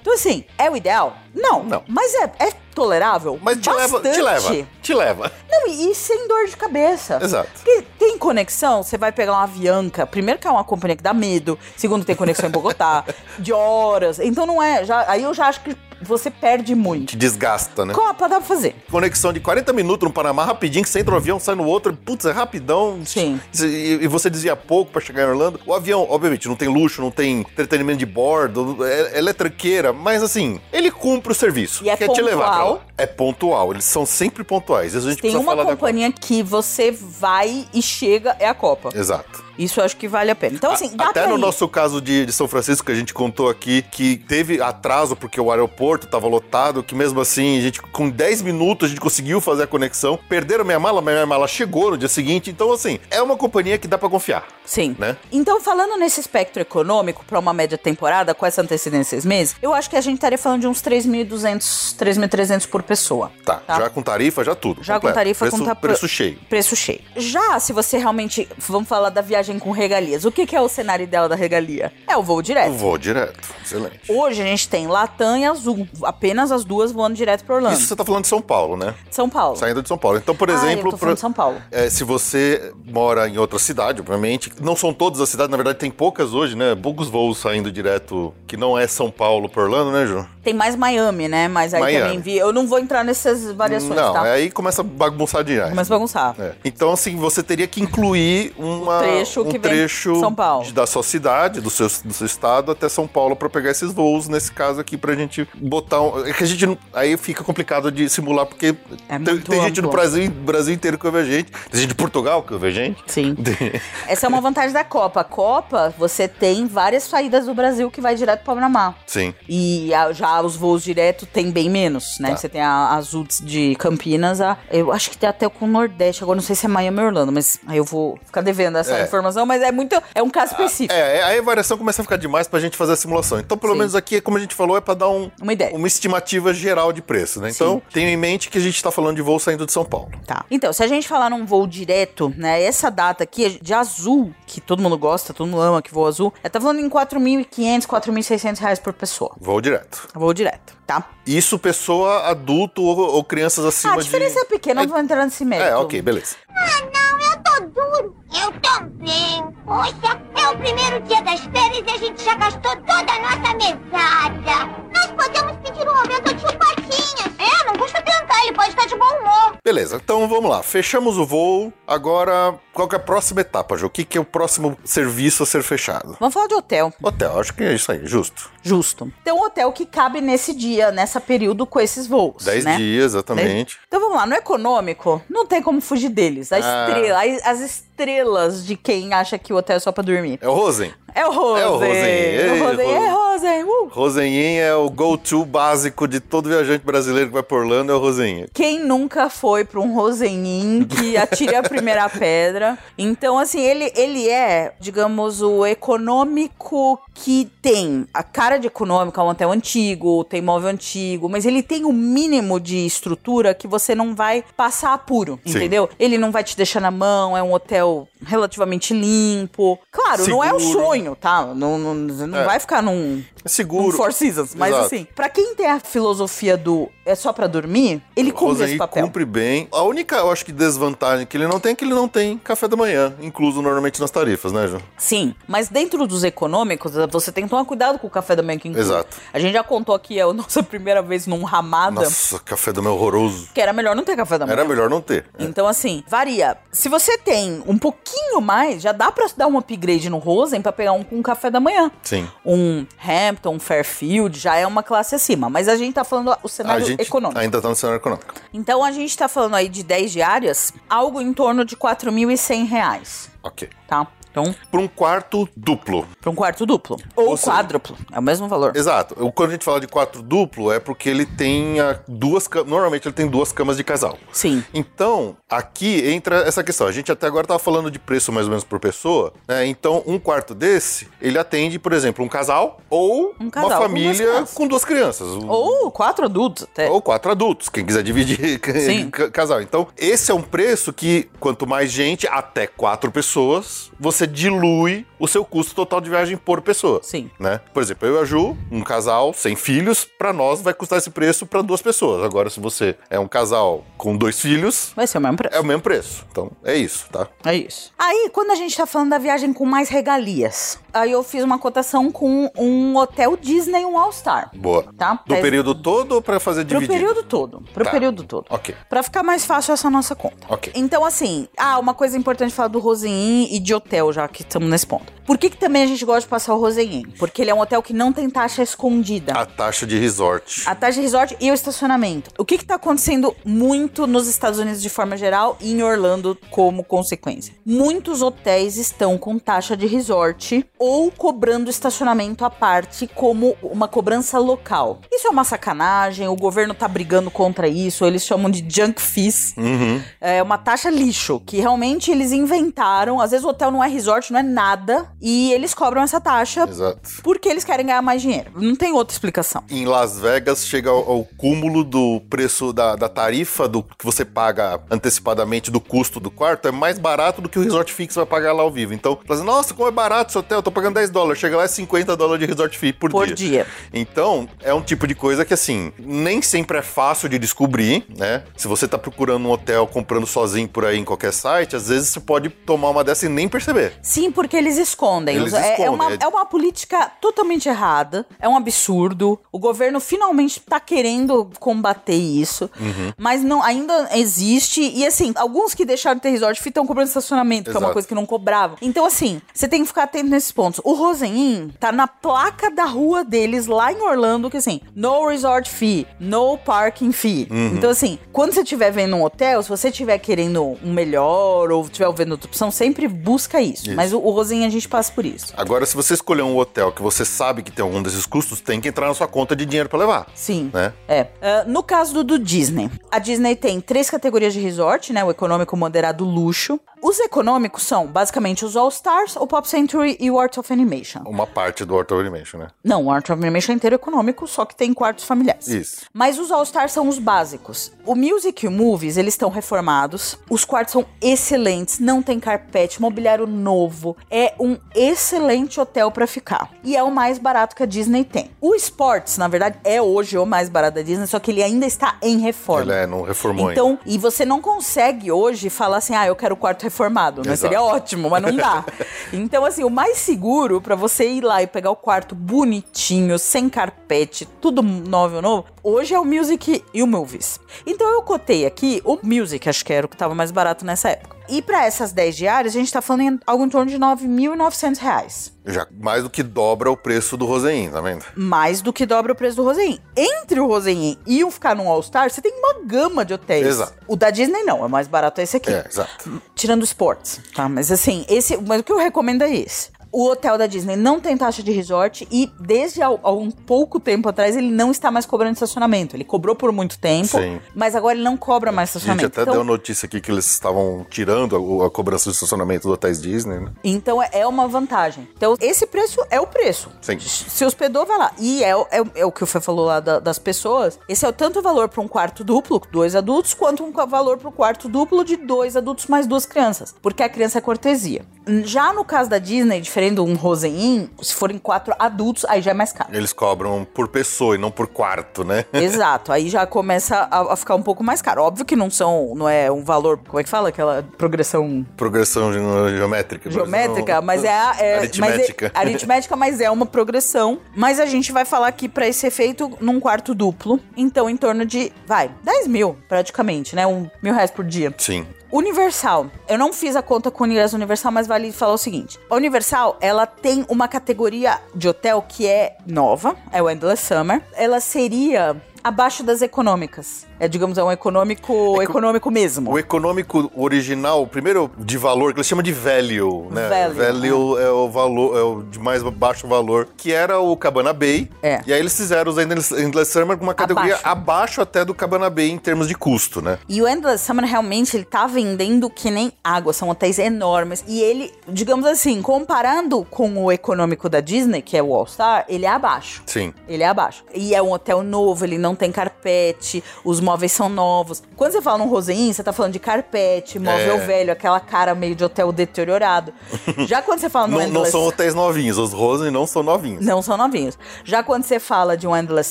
Então, assim, é o ideal? Não. Não. Mas é, é tolerável? Mas te leva, te Bastante. leva. Te leva. Não, e, e sem dor de cabeça. Exato. Porque tem conexão, você vai pegar uma Avianca, primeiro que é uma companhia que dá medo, segundo tem conexão em Bogotá, de horas. Então não é, já, aí eu já acho que você perde muito. Te desgasta, né? Copa dá pra fazer. Conexão de 40 minutos no Panamá, rapidinho, que você entra no avião, sai no outro, putz, é rapidão. Sim. E, e você desvia pouco pra chegar em Orlando. O avião, obviamente, não tem luxo, não tem entretenimento de bordo, é, ela é tranqueira, mas assim, ele cumpre o serviço. E é que te levar pra pontual. lá. É pontual, eles são sempre pontuais. Isso a gente Tem precisa uma falar da companhia que você vai e chega, é a. Copa. Exato. Isso eu acho que vale a pena. Então, assim, dá Até no ir. nosso caso de, de São Francisco, que a gente contou aqui, que teve atraso porque o aeroporto estava lotado, que mesmo assim, a gente, com 10 minutos, a gente conseguiu fazer a conexão. Perderam minha mala, mas minha mala chegou no dia seguinte. Então, assim, é uma companhia que dá pra confiar. Sim. né? Então, falando nesse espectro econômico, para uma média temporada, com essa antecedência de seis meses, eu acho que a gente estaria falando de uns 3.200, 3.300 por pessoa. Tá, já com tarifa, já tudo. Já com completo. tarifa, preço, com ta- Preço cheio. Preço cheio. Já se você realmente. Vamos falar da viagem com regalias. O que, que é o cenário ideal da regalia? É o voo direto. O voo direto. Excelente. Hoje a gente tem Latam e Azul. Apenas as duas voando direto para Orlando. Isso você tá falando de São Paulo, né? São Paulo. Saindo de São Paulo. Então, por Ah, eu exemplo, tô falando de São Paulo. é, se você mora em outra cidade, obviamente, não são todas as cidades, na verdade tem poucas hoje, né? Poucos voos saindo direto, que não é São Paulo por Orlando, né, Ju? Tem mais Miami, né? Mas aí Miami. também vi. Eu não vou entrar nessas variações, não, tá? aí começa a bagunçar demais. Começa a bagunçar. É. Então, assim, você teria que incluir uma, O trecho um trecho São Paulo. de- da sua cidade, do seu, do seu estado até São Paulo pra pegar esses voos, nesse caso aqui, pra gente botar um... É que a gente não... Aí fica complicado de simular, porque É tem, tem gente do amplo. Brasil, Brasil inteiro que ouve a gente, tem gente de Portugal que ouve a gente. Sim. Essa é uma vantagem da Copa. A Copa, você tem várias saídas do Brasil que vai direto para Panamá. Sim. E a- os voos direto tem bem menos, né? Tá. Você tem a Azul de Campinas, a, eu acho que tem até com o Nordeste. Agora não sei se é Miami ou Orlando, mas aí eu vou ficar devendo essa É. informação, mas é muito. É um caso específico. É, aí a variação começa a ficar demais pra gente fazer a simulação. Então, pelo Sim. menos aqui, como a gente falou, é pra dar um, Uma ideia. uma estimativa geral de preço, né? Então, tenha em mente que a gente tá falando de voo saindo de São Paulo. Tá. Então, se a gente falar num voo direto, né? Essa data aqui de azul, que todo mundo gosta, todo mundo ama que voa azul, é tá falando em 4.500, 4.600 reais por pessoa. Voo direto. Voo direto, tá? Isso pessoa adulto ou, ou crianças acima Ah, a diferença de... é pequena, não vou entrar nesse mérito. É, ok, beleza. Ah, não, eu tô duro. Eu também. Poxa, é o primeiro dia das férias e a gente já gastou toda a nossa mesada. Nós podemos pedir um aumento Patinhas. É, não custa tentar, ele pode estar de bom humor. Beleza, então vamos lá. Fechamos o voo. Agora, qual que é a próxima etapa, Ju? O que, que é o próximo serviço a ser fechado? Vamos falar de hotel. Hotel, acho que é isso aí, justo. Justo. Então, um hotel que cabe nesse dia, nessa período com esses voos. Dez né? dias, exatamente. Então vamos lá, no econômico, não tem como fugir deles. A Ah. estrela, as- as estrelas de quem acha que o hotel é só pra dormir. É o Rosen. É o Rosen. É o Rosen. Ei, O Rosen. É Rosen. Uh. É o go-to básico de todo viajante brasileiro que vai por Orlando, é o Rosenhin. Quem nunca foi pra um Rosenin que atire a primeira pedra? Então, assim, ele, ele é, digamos, o econômico que tem a cara de econômico, é um hotel antigo, tem móvel antigo, mas ele tem o mínimo de estrutura que você não vai passar apuro, Sim. entendeu? Ele não vai te deixar na mão, é um hotel relativamente limpo. Claro, não é o Seguro. sonho, tá? Não, não, não É. vai ficar num, É num seguro. Four Seasons. Mas Exato. assim, pra quem tem a filosofia do é só pra dormir, ele cumpre esse Rosenhin papel. cumpre bem. A única, eu acho que desvantagem que ele não tem é que ele não tem café da manhã, incluso normalmente nas tarifas, né, Ju? Sim, mas dentro dos econômicos, você tem que tomar cuidado com o café da manhã que inclui. Exato. A gente já contou aqui, é a nossa primeira vez num Ramada, Nossa, café da manhã horroroso. que era melhor não ter café da manhã. Era melhor não ter. Então, assim, varia. Se você tem um pouquinho mais, já dá pra dar um upgrade no Rosen pra pegar um com café da manhã. Sim. Um Hampton, um Fairfield, já é uma classe acima. Mas a gente tá falando o cenário econômico. ainda tá no cenário econômico. Então a gente tá falando aí de 10 diárias, algo em torno de 4.100 reais, Ok. tá? Então, Por um quarto duplo. pra um quarto duplo. Ou Ou seja- quádruplo. É o mesmo valor. Exato. Quando a gente fala de quarto duplo, é porque ele tem ah, duas camas. Normalmente ele tem duas camas de casal. Sim. Então, aqui entra essa questão. A gente até agora tava falando de preço mais ou menos por pessoa, né? Então, um quarto desse, ele atende, por exemplo, um casal ou Um casal uma com família duas crianças. com duas crianças. Ou quatro adultos até. ou quatro adultos, quem quiser dividir casal. Então, esse é um preço que, quanto mais gente, até quatro pessoas, você dilui o seu custo total de viagem por pessoa. Sim. Né? Por exemplo, eu e a Ju, um casal sem filhos, pra nós vai custar esse preço pra duas pessoas. Agora, se você é um casal com dois filhos, Vai ser o mesmo preço. é o mesmo preço. Então, é isso, tá? É isso. Aí, quando a gente tá falando da viagem com mais regalias, aí eu fiz uma cotação com um hotel Disney, um All-Star. Boa. Tá? Do Tá- período todo ou pra fazer Pro dividido? período todo. Pro Tá. período todo. Ok. Pra ficar mais fácil essa nossa conta. Ok. Então, assim, ah, uma coisa importante falar do Rosenin e de hotel, já que estamos nesse ponto. Por que, que também a gente gosta de passar o Rosenin? Porque ele é um hotel que não tem taxa escondida. A taxa de resort. A taxa de resort e o estacionamento. O que está acontecendo muito nos Estados Unidos de forma geral e em Orlando como consequência? Muitos hotéis estão com taxa de resort ou cobrando estacionamento à parte como uma cobrança local. Isso é uma sacanagem, o governo tá brigando contra isso, eles chamam de junk fees. Uhum. É uma taxa lixo, que realmente eles inventaram. Às vezes o hotel não é resort, não é nada, e eles cobram essa taxa Exato. porque eles querem ganhar mais dinheiro. Não tem outra explicação. Em Las Vegas chega ao, ao cúmulo do preço da, da tarifa do que você paga antecipadamente do custo do quarto é mais barato do que o resort fixo vai pagar lá ao vivo. Então, fala assim, nossa, como é barato esse hotel, eu tô pagando 10 dólares. Chega lá é 50 dólares de resort fee por, Por dia. Então, é um tipo de coisa que, assim, nem sempre é fácil de descobrir, né? Se você tá procurando um hotel comprando sozinho por aí em qualquer site, às vezes você pode tomar uma dessa e nem perceber. Sim, porque eles escondem. Eles É- é, escondem, uma, é- é uma política totalmente errada. É um absurdo. O governo finalmente tá querendo combater isso. Uhum. Mas não, ainda existe. E assim, alguns que deixaram de ter resort estão cobrando estacionamento, que é uma coisa que não cobravam. Então, assim, você tem que ficar atento nesses pontos. O Rosenin tá na placa da rua deles lá em Orlando, que assim, no resort fee, no parking fee. Uhum. Então, assim, quando você estiver vendo um hotel, se você estiver querendo um melhor ou estiver vendo outra opção, sempre busca isso. Isso. Mas o, o Rosenin a gente passa por isso. Agora, se você escolher um hotel que você sabe que tem algum desses custos, tem que entrar na sua conta de dinheiro pra levar. Sim. Né? É. Ah, no caso do, do Disney, a Disney tem três categorias de resort, né? O econômico, o moderado, o luxo. Os econômicos são basicamente os All Stars, o Pop Century e o Art of Animation. Uma parte do Art of Animation, né? Não, o Art of Animation é inteiro econômico, só que tem quartos familiares. Isso. Mas os All Stars são os básicos. O Music e o Movies, eles estão reformados. Os quartos são excelentes, não tem carpete, mobiliário novo. É um excelente hotel pra ficar. E é o mais barato que a Disney tem. O Sports, na verdade, é hoje o mais barato da Disney, só que ele ainda está em reforma. Ele é, não reformou ainda. Então, e você não consegue hoje falar assim, ah, eu quero o quarto reformado, né? Exato. Seria ótimo, mas não dá. então, assim, o mais seguro pra você ir lá e pegar o quarto bonitinho, sem carpete, tudo novo, novo, Hoje é o Music e o Movies. Então eu cotei aqui o Music, acho que era o que tava mais barato nessa época. E para essas 10 diárias, a gente tá falando em algo em torno de 9.900 reais. Já mais do que dobra o preço do Rosein, tá vendo? Mais do que dobra o preço do Rosein. Entre o Rosein e o ficar num All-Star, você tem uma gama de hotéis. Exato. O da Disney não, é mais barato esse aqui. É, exato. Tirando esportes, tá? Mas assim, esse, mas o que eu recomendo é esse. O hotel da Disney não tem taxa de resort e desde há, há um pouco tempo atrás ele não está mais cobrando estacionamento. Ele cobrou por muito tempo, Sim. mas agora ele não cobra mais A gente estacionamento. até deu notícia aqui que eles estavam tirando a, a cobrança de estacionamento do hotéis Disney, né? Então é- é uma vantagem. Então esse preço é o preço. Sim. Se hospedou, vai lá. E é, o- é, é o que o Fê falou lá da- das pessoas. Esse é o tanto o valor para um quarto duplo, dois adultos, quanto um valor para o quarto duplo de dois adultos mais duas crianças. Porque a criança é cortesia. Já no caso da Disney, diferente de um Rosen se forem quatro adultos, aí já é mais caro. Eles cobram por pessoa e não por quarto, né? Exato, aí já começa a, a ficar um pouco mais caro. Óbvio que não são, não é um valor, como é que fala? Aquela progressão Progressão ge- geométrica. geométrica, mas é, a- é Aritmética. Mas é, aritmética, mas é uma progressão. Mas a gente vai falar aqui pra esse efeito num quarto duplo. Então, em torno de, vai, 10 mil, praticamente, né? Um mil reais por dia. Sim. Universal. Eu não fiz a conta com ingresso Universal, mas vale falar o seguinte. A Universal, ela tem uma categoria de hotel que é nova, é o Endless Summer. Ela seria abaixo das econômicas. É, digamos, é um econômico, econômico mesmo. O econômico original, o primeiro de valor, que eles chamam de value, né? Value, é o valor, é o de mais baixo valor, que era o Cabana Bay. É. E aí eles fizeram os Endless Endless Summer com uma categoria Abaixo. abaixo. até do Cabana Bay em termos de custo, né? E o Endless Summer realmente ele tá vendendo que nem água, são hotéis enormes. E ele, digamos assim, comparando com o econômico da Disney, que é o All Star, ele é abaixo. Sim. Ele é abaixo. E é um hotel novo, ele não tem carpete, os móveis são novos. Quando você fala num Rosein, você tá falando de carpete, móvel É. velho, aquela cara meio de hotel deteriorado. Já quando você fala no Não, não Endless são hotéis novinhos, os Rosen não são novinhos. não são novinhos. Já quando você fala de um Endless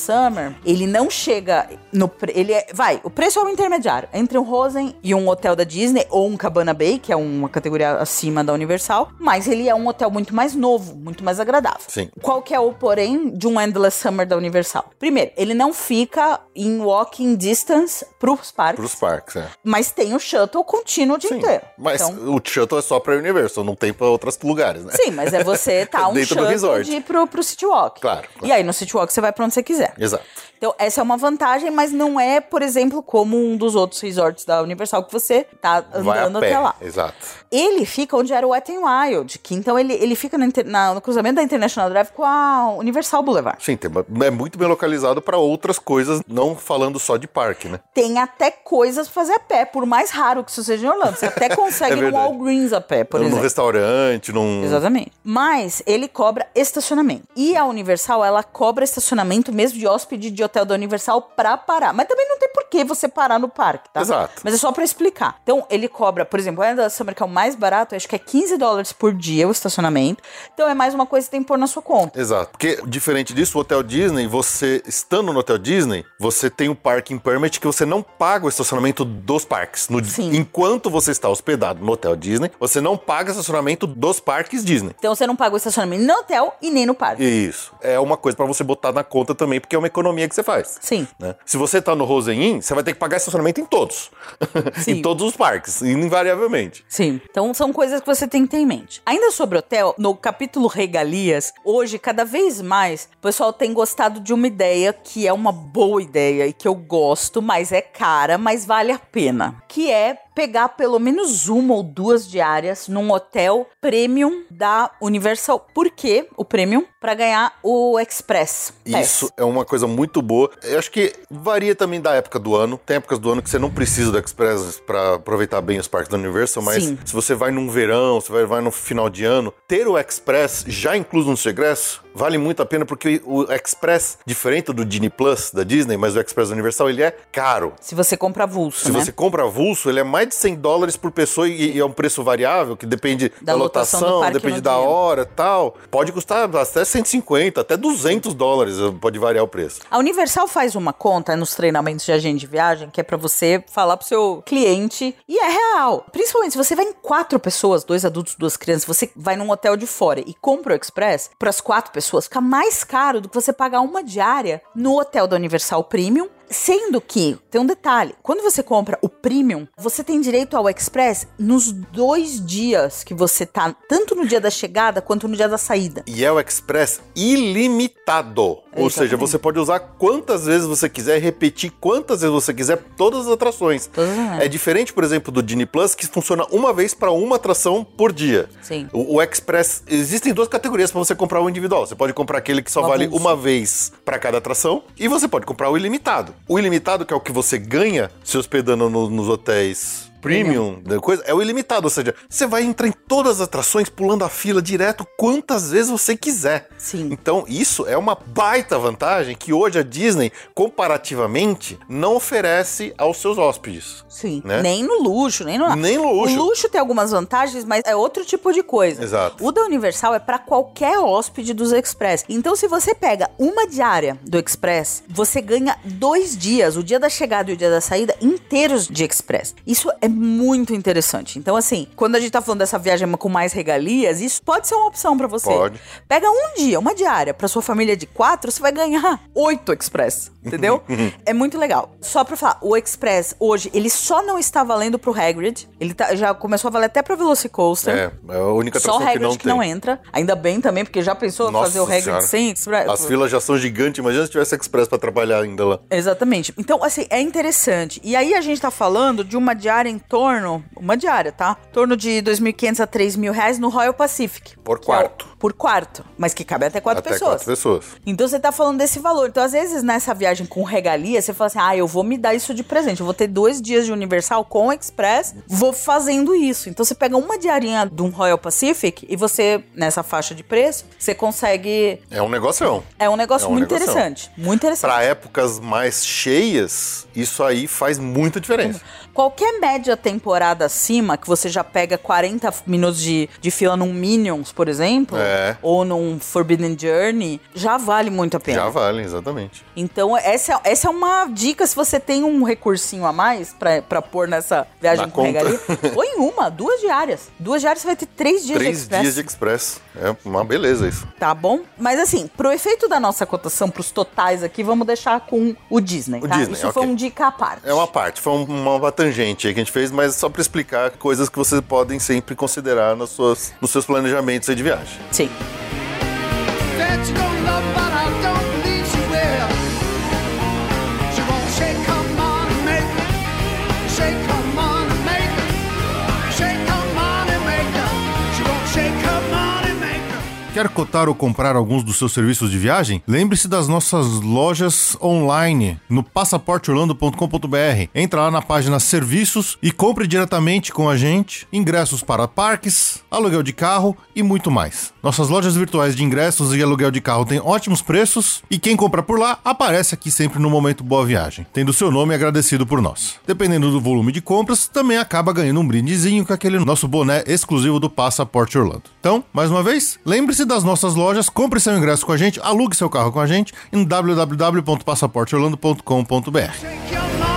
Summer, ele não chega no. pre- Ele é, vai, o preço é o intermediário entre um Rosen e um hotel da Disney ou um Cabana Bay, que é uma categoria acima da Universal, mas ele é um hotel muito mais novo, muito mais agradável. Sim. Qual que é o porém de um Endless Summer da Universal? Primeiro, ele não fica em walking distance pros parques, Pros parques, é. mas tem o shuttle contínuo o dia Sim. inteiro. Mas Então- o shuttle é só pra Universal, não tem pra outros lugares, né? Sim, mas é você tá um Dentro do shuttle resort. de ir pro, pro City Walk. Claro, claro. E aí no City Walk você vai pra onde você quiser. Exato. Então, essa é uma vantagem, mas não é, por exemplo, como um dos outros resorts da Universal que você tá andando até lá. Exato. Ele fica onde era o Wet n Wild, que então ele, ele fica no, na- no cruzamento da International Drive com a Universal Boulevard. Sim, é muito bem localizado pra outras coisas, não falando só de parque, né? Tem até coisas pra fazer a pé, por mais raro que isso seja em Orlando. Você até consegue É. Walgreens a pé, por num exemplo. restaurante, num. Exatamente. Mas ele cobra estacionamento. E a Universal, ela cobra estacionamento mesmo de hóspede de hotel da Universal pra parar. Mas também não tem por que você parar no parque, tá? Exato. Mas é só pra explicar. Então, ele cobra, por exemplo, o da Summer, que é o mais barato, acho que é 15 dólares por dia o estacionamento. Então, é mais uma coisa que tem que pôr na sua conta. Exato. Porque, diferente disso, o Hotel Disney, você estando no Hotel Disney, você tem o parking que você não paga o estacionamento dos parques. No-. Enquanto você está hospedado no Hotel Disney, você não paga estacionamento dos parques Disney. Então, você não paga o estacionamento no hotel e nem no parque. Isso. É uma coisa pra você botar na conta também, porque é uma economia que você faz. Sim. né? Se você tá no Rosen Inn, você vai ter que pagar estacionamento em todos. Em todos os parques, invariavelmente. Sim. Então são coisas que você tem que ter em mente. Ainda sobre hotel, no capítulo regalias, hoje, cada vez mais, o pessoal tem gostado de uma ideia que é uma boa ideia e que eu gosto, mas é cara, mas vale a pena. Que é pegar pelo menos uma ou duas diárias num hotel premium da Universal. Por quê? O premium? Pra ganhar o Express. Pass. Isso é uma coisa muito boa. Eu acho que varia também da época do ano. Tem épocas do ano que você não precisa do Express pra aproveitar bem os parques da Universal, mas Sim. se você vai num verão, se vai, vai no final de ano, ter o Express já incluso no seu ingresso vale muito a pena porque o Express, diferente do Disney Plus da Disney, mas o Express Universal, ele é caro. Se você compra avulso, Se né? você compra avulso, ele é mais de 100 dólares por pessoa e, e é um preço variável, que depende da, Da lotação lotação, depende da dia. hora tal. Pode custar até 150, até 200 dólares, pode variar o preço. A Universal faz uma conta nos treinamentos de agente de viagem que é pra você falar pro seu cliente e é real. Principalmente se você vai em quatro pessoas, dois adultos, duas crianças, você vai num hotel de fora e compra o Express, pras quatro pessoas fica mais caro do que você pagar uma diária no hotel da Universal Premium. Sendo que, tem um detalhe, quando você compra o Premium, você tem direito ao Express nos dois dias que você tá, tanto no dia da chegada quanto no dia da saída. E é o Express ilimitado. Ou seja, você pode usar quantas vezes você quiser, repetir quantas vezes você quiser, todas as atrações. As- É diferente, por exemplo, do Disney Plus, que funciona uma vez para uma atração por dia. Sim. O, o Express, existem duas categorias para você comprar o individual. Você pode comprar aquele que só vale uma vez para cada atração, e você pode comprar o ilimitado. O ilimitado, que é o que você ganha se hospedando no- nos hotéis premium, da coisa, é o ilimitado, ou seja, você vai entrar em todas as atrações pulando a fila direto quantas vezes você quiser. Sim. Então, isso é uma baita vantagem que hoje a Disney, comparativamente, não oferece aos seus hóspedes. Sim. Né? Nem no luxo, nem no. Nem no luxo. O luxo tem algumas vantagens, mas é outro tipo de coisa. Exato. O da Universal é pra qualquer hóspede dos Express. Então, se você pega uma diária do Express, você ganha dois dias, o dia da chegada e o dia da saída, inteiros de Express. Isso é muito interessante. Então, assim, quando a gente tá falando dessa viagem com mais regalias, isso pode ser uma opção pra você. Pode. Pega um dia, uma diária, pra sua família de quatro, você vai ganhar oito Express. Entendeu? é muito legal. Só pra falar, o Express hoje, ele só não está valendo pro Hagrid. Ele tá- já começou a valer até pra Velocicoaster. É, é a única Só o atração que Hagrid não que não, entra. Ainda bem também, porque já pensou Nossa fazer o Hagrid Senhora. sem Express? As filas já são gigantes, imagina se tivesse Express pra trabalhar ainda lá. Exatamente. Então, assim, é interessante. E aí a gente tá falando de uma diária em torno, uma diária, tá? Torno de 2.500 a 3.000 reais no Royal Pacific. Por é quarto. por quarto. Mas que cabe até quatro Até pessoas. quatro pessoas. Então você tá falando desse valor. Então, às vezes, nessa viagem com regalia, você fala assim: ah, eu vou me dar isso de presente. Eu vou ter dois dias de Universal com Express, vou fazendo isso. Então você pega uma diarinha de um Royal Pacific e você, nessa faixa de preço, você consegue. É um negócio. É um negócio É um muito negoção. interessante. Muito interessante. Pra épocas mais cheias, isso aí faz muita diferença. Qualquer média temporada acima, que você já pega 40 minutos de, de fila num Minions, por exemplo, É. ou num Forbidden Journey, já vale muito a pena. Já vale, exatamente. Então, essa, essa é uma dica se você tem um recursinho a mais pra, pra pôr nessa viagem Na com conta. regalia. Põe uma, duas diárias. Duas diárias você vai ter três dias de Três express. dias de Express. É uma beleza isso. Tá bom? Mas assim, pro efeito da nossa cotação, pros totais aqui, vamos deixar com o Disney, O tá? Disney, Isso foi ok. um dica à parte. É uma parte, foi um- uma, uma tangente aí que a gente fez, mas só pra explicar coisas que vocês podem sempre considerar nas suas, nos seus planejamentos aí de viagem. Sim. that you don't love, but I Quer cotar ou comprar alguns dos seus serviços de viagem? Lembre-se das nossas lojas online no passaporteorlando.com.br. Entra lá na página Serviços e compre diretamente com a gente ingressos para parques, aluguel de carro e muito mais. Nossas lojas virtuais de ingressos e aluguel de carro têm ótimos preços e quem compra por lá aparece aqui sempre no momento Boa Viagem, tendo seu nome agradecido por nós. Dependendo do volume de compras, também acaba ganhando um brindezinho com aquele nosso boné exclusivo do Passaporte Orlando. Então, mais uma vez, lembre-se das nossas lojas, compre seu ingresso com a gente, alugue seu carro com a gente em www.passaporteorlando.com.br.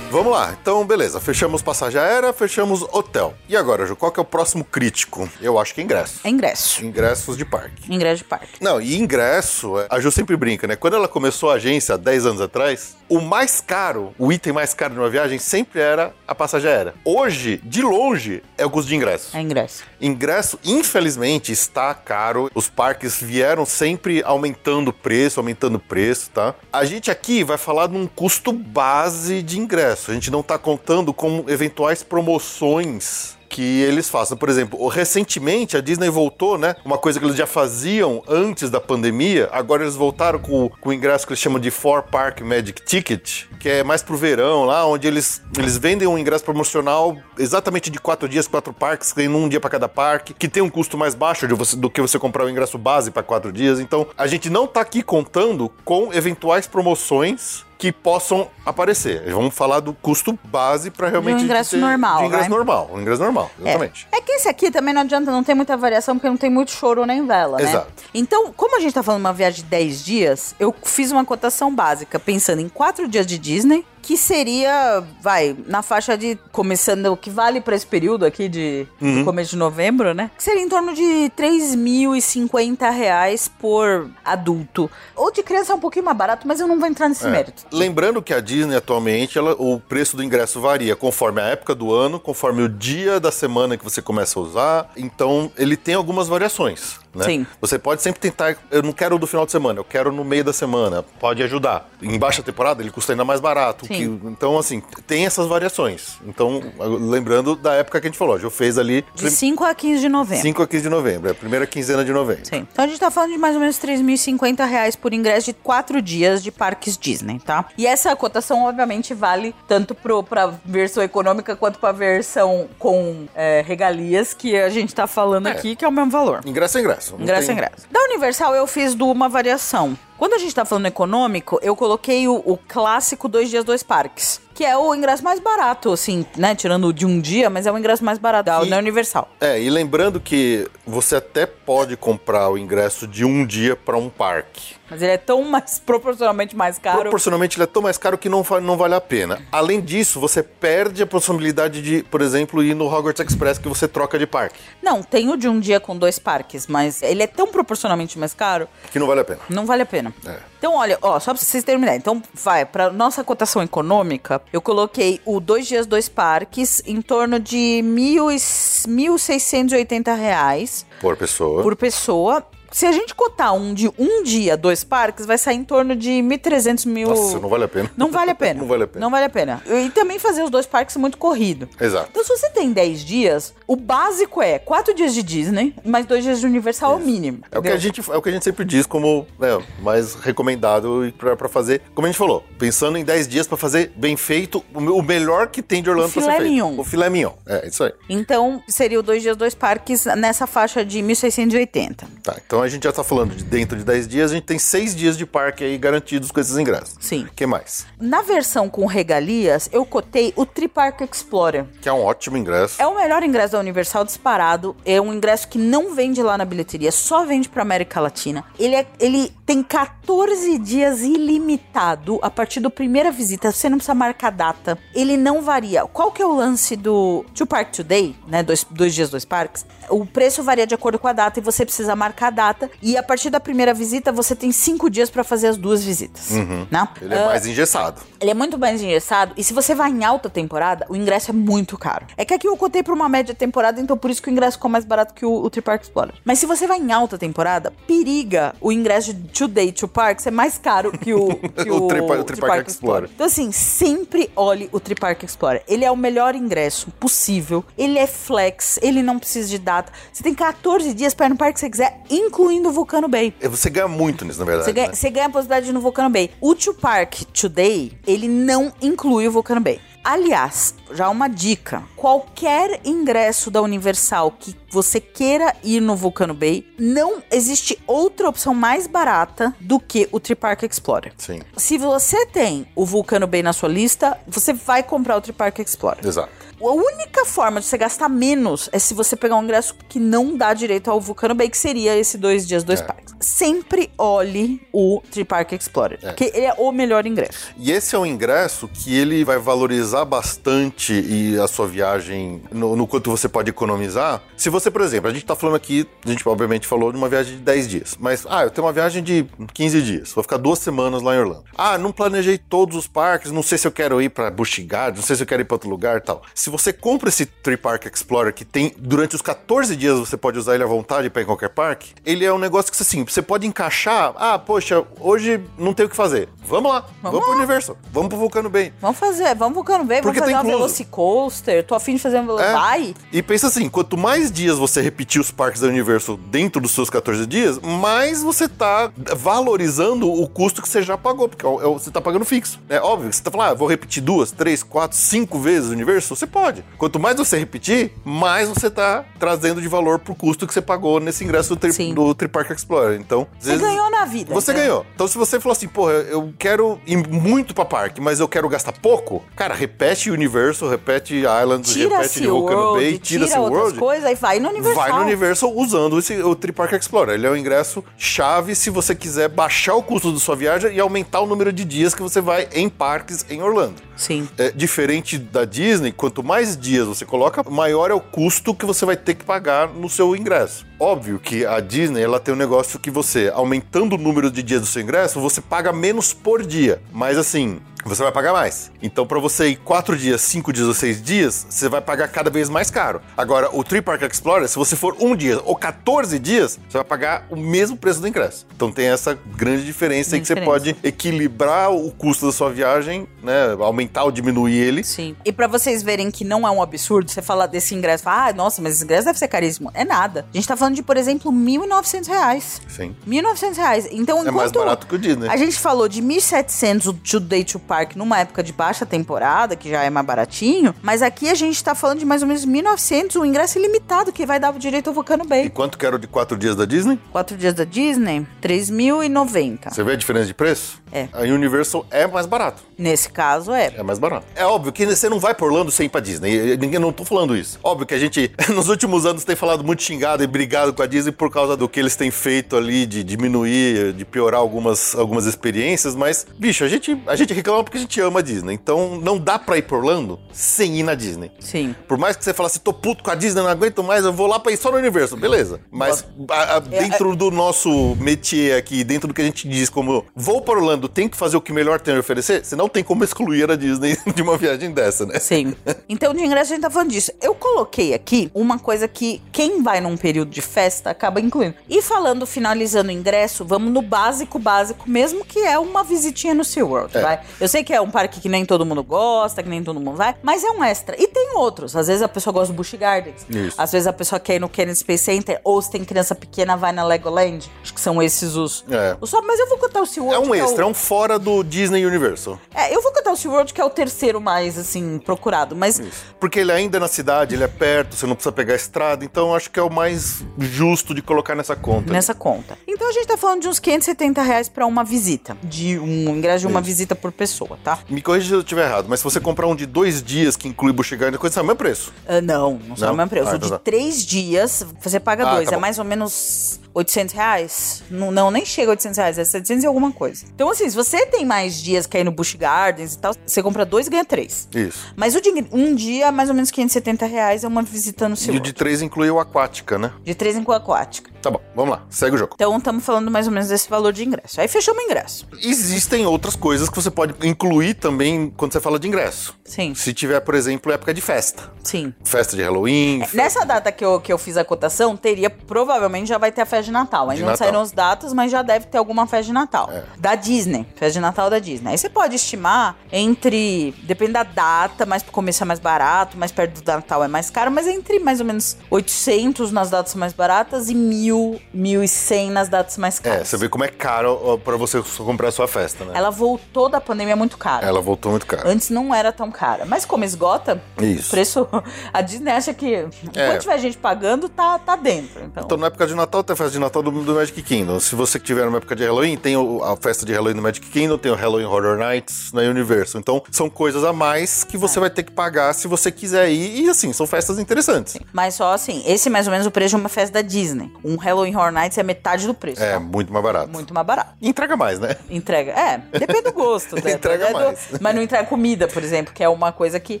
Vamos lá, então beleza, fechamos passagem aérea, fechamos hotel. E agora, Ju, qual que é o próximo crítico? Eu acho que é ingresso. É ingresso. Ingressos de parque. Ingresso de parque. Não, e ingresso, a Ju sempre brinca, né? Quando ela começou a agência há 10 anos atrás, o mais caro, o item mais caro de uma viagem sempre era a passagem aérea. Hoje, de longe, é o custo de ingresso. É ingresso. Ingresso, infelizmente, está caro. Os parques vieram sempre aumentando o preço, aumentando o preço, tá? A gente aqui vai falar de um custo base de ingresso. A gente não tá contando com eventuais promoções que eles façam. Por exemplo, recentemente a Disney voltou, né? Uma coisa que eles já faziam antes da pandemia, agora eles voltaram com, com o ingresso que eles chamam de Four Park Magic Ticket, que é mais pro verão lá, onde eles, eles vendem um ingresso promocional exatamente de quatro dias, quatro parques, que tem um dia para cada parque, que tem um custo mais baixo você- do que você comprar o ingresso base para quatro dias. Então, a gente não tá aqui contando com eventuais promoções que possam aparecer. Vamos falar do custo base para realmente ingresso ter- normal, de ingresso normal, um ingresso normal, exatamente. É. é que esse aqui também não adianta, não tem muita variação, porque não tem muito choro nem vela, né? Exato. Então, como a gente tá falando de uma viagem de 10 dias, eu fiz uma cotação básica, pensando em 4 dias de Disney, que seria, vai, na faixa de começando o que vale pra esse período aqui de Uhum. começo de novembro, né? Que seria em torno de 3.050 reais por adulto. Ou de criança é um pouquinho mais barato, mas eu não vou entrar nesse É. mérito. Lembrando que a Disney atualmente, ela- o preço do ingresso varia conforme a época do ano, conforme o dia da semana que você começa a usar. Então, ele tem algumas variações. Né? Sim. Você pode sempre tentar. Eu não quero do final de semana, eu quero no meio da semana. Pode ajudar. Em baixa temporada, ele custa ainda mais barato. Que- então, assim, tem essas variações. Então, lembrando da época que a gente falou, já fez ali De 5 a 15 de novembro. 5 a 15 de novembro, é a primeira quinzena de novembro. Sim. Então a gente tá falando de mais ou menos 3.050 reais por ingresso de quatro dias de parques Disney, tá? E essa cotação, obviamente, vale tanto pro, pra versão econômica quanto pra versão com é, regalias que a gente tá falando É. aqui, que é o mesmo valor. Ingresso é ingresso. Não Ingresso tem- ingresso. Da Universal eu fiz do uma variação. Quando a gente tá falando econômico, eu coloquei o, o clássico dois dias, dois parques. Que é o ingresso mais barato, assim, né? Tirando de um dia, mas é o ingresso mais barato da da Universal. É, e lembrando que você até pode comprar o ingresso de um dia para um parque. Mas ele é tão mais proporcionalmente mais caro. Proporcionalmente ele é tão mais caro que não, não vale a pena. Além disso, você perde a possibilidade de, por exemplo, ir no Hogwarts Express que você troca de parque, Não, tem o de um dia com dois parques, mas ele é tão proporcionalmente mais caro, que não vale a pena. não vale a pena. É. Então, olha, ó, só pra vocês terminarem. Então, vai, pra nossa cotação econômica, eu coloquei o dois dias, dois parques em torno de mil e, 1.680 reais Por pessoa. por pessoa. Se a gente cotar um de um dia, dois parques, vai sair em torno de 1.300 mil. Nossa, não vale a pena. Não vale a pena. Não vale a pena. Não vale a pena. E também fazer os dois parques muito corrido. Exato. Então, se você tem 10 dias, o básico é 4 dias de Disney, mais 2 dias de Universal é o mínimo. É o, que a gente, é o que a gente sempre diz como né, mais recomendado e pra fazer. Como a gente falou, pensando em 10 dias pra fazer bem feito, o, me- o melhor que tem de Orlando O pra ser filé feito. mignon. O filé mignon. É, isso aí. Então, seria o dois dias, dois parques nessa faixa de 1.680. Tá, então a gente já tá falando de dentro de 10 dias, a gente tem 6 dias de parque aí garantidos com esses ingressos. Sim. O que mais? Na versão com regalias, eu cotei o Tripark Explorer. Que é um ótimo ingresso. É o melhor ingresso da Universal disparado. É um ingresso que não vende lá na bilheteria, só vende pra América Latina. Ele, é, ele tem 14 dias ilimitado a partir da primeira visita. Você não precisa marcar data. Ele não varia. Qual que é o lance do Two Park Today, né? Dois, dois dias, dois parques. O preço varia de acordo com a data e você precisa marcar a data. E a partir da primeira visita, você tem cinco dias pra fazer as duas visitas. Né? Ele é Ah, mais engessado. ele é muito mais engessado. E se você vai em alta temporada, o ingresso é muito caro. É que aqui eu cotei pra uma média temporada, então por isso que o ingresso ficou mais barato que o, o Tripark Explorer. Mas se você vai em alta temporada, periga o ingresso de Two Day Two Park ser mais caro que o, que O o, Tripa- o Tripark Explorer. Então assim, sempre olhe o Tripark Explorer. Ele é o melhor ingresso possível. Ele é flex, ele não precisa de data. Você tem 14 dias pra ir no parque que você quiser, incluindo o Vulcano Bay. É, Você ganha muito nisso, na verdade. Você ganha, né? você ganha a possibilidade de ir no Vulcano Bay. O Two Park Today, ele não inclui o Vulcano Bay. Aliás, já uma dica: qualquer ingresso da Universal que você queira ir no Vulcano Bay, não existe outra opção mais barata do que o Tripark Explorer. Sim, Se você tem o Vulcano Bay na sua lista, você vai comprar o Tripark Explorer. exato. A única forma de você gastar menos é se você pegar um ingresso que não dá direito ao Vulcano Bay, que seria esse dois dias, dois É. parques. Sempre olhe o Tripark Explorer, porque ele é o melhor ingresso. E esse é um ingresso que ele vai valorizar bastante e a sua viagem no, no quanto você pode economizar. Se você, por exemplo, a gente tá falando aqui, a gente obviamente falou de uma viagem de 10 dias, mas ah, eu tenho uma viagem de 15 dias, vou ficar duas semanas lá em Orlando. Ah, não planejei todos os parques, não sei se eu quero ir pra Busch Gardens, não sei se eu quero ir pra outro lugar e tal. Se você compra esse Tree Park Explorer que tem durante os 14 dias você pode usar ele à vontade para em qualquer parque, ele é um negócio que assim, você pode encaixar, ah, poxa, hoje não tem o que fazer. Vamos lá, vamos, pro Universal, vamos pro Vulcano Bay. Vamos fazer, vamos Vulcano Bay, vamos Porque fazer tá uma. Velocicoaster, tô afim de fazer um É. Vai. E pensa assim, quanto mais dias você repetir os parques da Universal dentro dos seus 14 dias, mais você tá valorizando o custo que você já pagou, porque é é você tá pagando fixo. É óbvio que você tá falando, ah, vou repetir duas, três, quatro, cinco vezes o Universal, você pode. Quanto mais você repetir, mais você tá trazendo de valor pro custo que você pagou nesse ingresso do, tri, Sim. do Tripark Explorer. Então, Você vezes- ganhou na vida. você né? ganhou. Então, se você falou assim, porra, eu quero ir muito pra parque, mas eu quero gastar pouco, cara, repete repete Islands, repete Tira-se de o Volcano Bay, tira o outras World. coisas e vai no Universal. Vai no Universal usando esse, o Tree Park Explorer. Ele é o ingresso chave se você quiser baixar o custo da sua viagem e aumentar o número de dias que você vai em parques em Orlando. Sim. É diferente da Disney, quanto mais dias você coloca, maior é o custo que você vai ter que pagar no seu ingresso. Óbvio que a Disney ela tem um negócio que você, aumentando o número de dias do seu ingresso, você paga menos por dia. Mas assim, você vai pagar mais. Então, para você ir 4 dias, 5 dias ou 6 dias, você vai pagar cada vez mais caro. Agora, o Tree Park Explorer, se você for um dia ou 14 dias, você vai pagar o mesmo preço do ingresso. Então tem essa grande diferença aí que você Diferença. pode equilibrar o custo da sua viagem, né? Aumentar ou diminuir ele. Sim. E pra vocês verem que não é um absurdo, você fala desse ingresso, fala, ah, nossa, mas esse ingresso deve ser caríssimo. É nada. A gente tá falando de, por exemplo, 1.900 reais. Sim. 1.900 reais. Então, É mais barato que o Disney. A gente falou de 1.700 o to Day to Park numa época de baixa temporada, que já é mais baratinho, mas aqui a gente tá falando de mais ou menos 1.900, um ingresso ilimitado, que vai dar direito ao Vulcano E Bay. quanto que era o de 4 dias da Disney? Quatro dias da Disney, 3.090. Você vê a diferença de preço? É. A Universal é mais barato. Nesse caso, é. É mais barato. É óbvio que você não vai por Orlando sem ir pra Disney. Ninguém não tô falando isso. Óbvio que a gente, nos últimos anos, tem falado muito xingado e brigado com a Disney por causa do que eles têm feito ali, de diminuir, de piorar algumas, algumas experiências, mas, bicho, a gente, a gente reclama porque a gente ama a Disney. Então não dá pra ir por Orlando sem ir na Disney. Sim. Por mais que você falasse, tô puto com a Disney, não aguento mais, eu vou lá pra ir só no universo, beleza. Mas a- a- dentro do nosso métier aqui, dentro do que a gente diz como vou para Orlando, tem que fazer o que melhor tem a oferecer, você não tem como excluir a Disney de uma viagem dessa, né? Sim. Então, de ingresso, a gente tá falando disso. Eu coloquei aqui uma coisa que quem vai num período de festa acaba incluindo. E falando, finalizando o ingresso, vamos no básico, básico, mesmo que é uma visitinha no SeaWorld, É. vai? Eu sei que é um parque que nem todo mundo gosta, que nem todo mundo vai, mas é um extra. E tem outros. Às vezes a pessoa gosta do Busch Gardens. Isso. Às vezes a pessoa quer ir no Kennedy Space Center, ou se tem criança pequena, vai na Legoland. Acho que são esses os... É. os mas eu vou contar o SeaWorld. É um que o- extra, é um fora do Disney Universal. É, eu vou contar o SeaWorld, que é o terceiro mais, assim, procurado. Mas Porque ele ainda é na cidade, ele é perto, você não precisa pegar a estrada, então acho que é o mais justo de colocar nessa conta. nessa conta. Então a gente tá falando de uns 570 reais pra uma visita. De um ingresso de uma Isso. visita por pessoa, tá? Me corrija se eu estiver errado, mas se você comprar um de dois dias que inclui Gardens, coisa é o mesmo preço. Ah, não, não Não? o mesmo preço. Ah, O então de tá. três dias, você paga Ah, dois. tá é mais ou menos 800 reais. Não, não, nem chega a 800 reais, é 700 e alguma coisa. Então, assim, se você tem mais dias que ir no Busch Gardens e tal, você compra dois e ganha três. Isso. Mas o de um dia, mais ou menos 570 reais, é uma visita no E seu. o de três inclui o aquática, né? De três em aquática. Tá bom, vamos lá, segue o jogo. Então, estamos falando mais ou menos desse valor de ingresso. Aí fechamos o ingresso. Existem outras coisas que você pode incluir também quando você fala de ingresso. Sim, Se tiver, por exemplo, época de festa. sim. Festa de Halloween. fe- Nessa data que eu, que eu fiz a cotação, teria, provavelmente já vai ter a festa de Natal. Ainda não saíram as datas, mas já deve ter alguma festa de Natal. É. Da Disney, festa de Natal da Disney. Aí você pode estimar entre, depende da data, mais pro começo é mais barato, mais perto do Natal é mais caro, mas entre mais ou menos 800 nas datas mais baratas e 1.000, 1.100 nas datas mais caras. É, você vê como é caro ó, pra você comprar a sua festa, né? Ela voltou da pandemia muito cara. Ela voltou muito cara. Antes não era tão cara. Mas como esgota, o Isso. preço. A Disney acha que É. quando tiver gente pagando, tá, tá dentro. Então, Então, na época de Natal, tem festa de Natal do, do Magic Kingdom. Se você tiver numa época de Halloween, tem a festa de Halloween no Magic Kingdom, tem o Halloween Horror Nights na Universal. Então, são coisas a mais que É. você vai ter que pagar se você quiser ir. E, assim, são festas interessantes. Mas só assim, esse é mais ou menos o preço de uma festa da Disney. Um Halloween Horror Nights é metade do preço. É, tá? muito mais barato. Muito mais barato. E entrega mais, né? Entrega. É, depende do gosto. né? Entrega É do- mais. Mas não entrega comida, por exemplo, que é uma coisa que.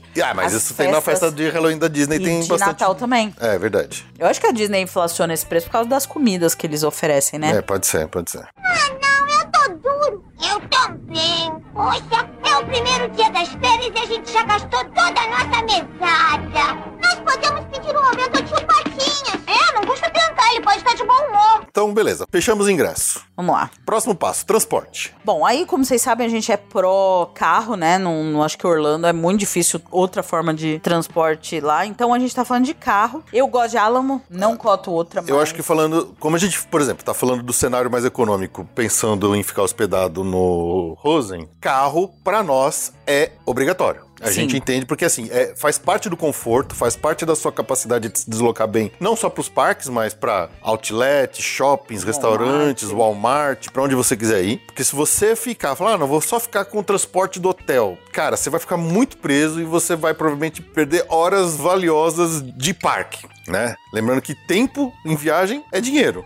Ah, mas as isso tem na festa de Halloween da Disney, e tem de bastante. Natal também. É, verdade. Eu acho que a Disney inflaciona esse preço por causa das comidas que eles oferecem, né? É, pode ser, pode ser. Ah, não, eu tô duro. Eu também. Poxa, é o primeiro dia das férias e a gente já gastou toda a nossa mesada. Nós podemos pedir um aumento. É, não tentar, ele pode estar de bom humor. Então, beleza. Fechamos o ingresso. Vamos lá. Próximo passo, transporte. Bom, aí, como vocês sabem, a gente é pró carro, né? Não, não acho que Orlando é muito difícil outra forma de transporte lá. Então a gente tá falando de carro. Eu gosto de Alamo, não coto outra. Eu mas- acho que falando, como a gente, por exemplo, tá falando do cenário mais econômico, pensando em ficar hospedado no Rosen, carro pra nós é obrigatório. A Sim. gente entende porque assim, é, faz parte do conforto, faz parte da sua capacidade de se deslocar bem, não só pros parques, mas pra outlet, shoppings, restaurantes, Walmart, pra onde você quiser ir. Porque se você ficar, falar, ah, não, vou só ficar com o transporte do hotel, cara, você vai ficar muito preso e você vai provavelmente perder horas valiosas de parque. né? Lembrando que tempo em viagem é dinheiro.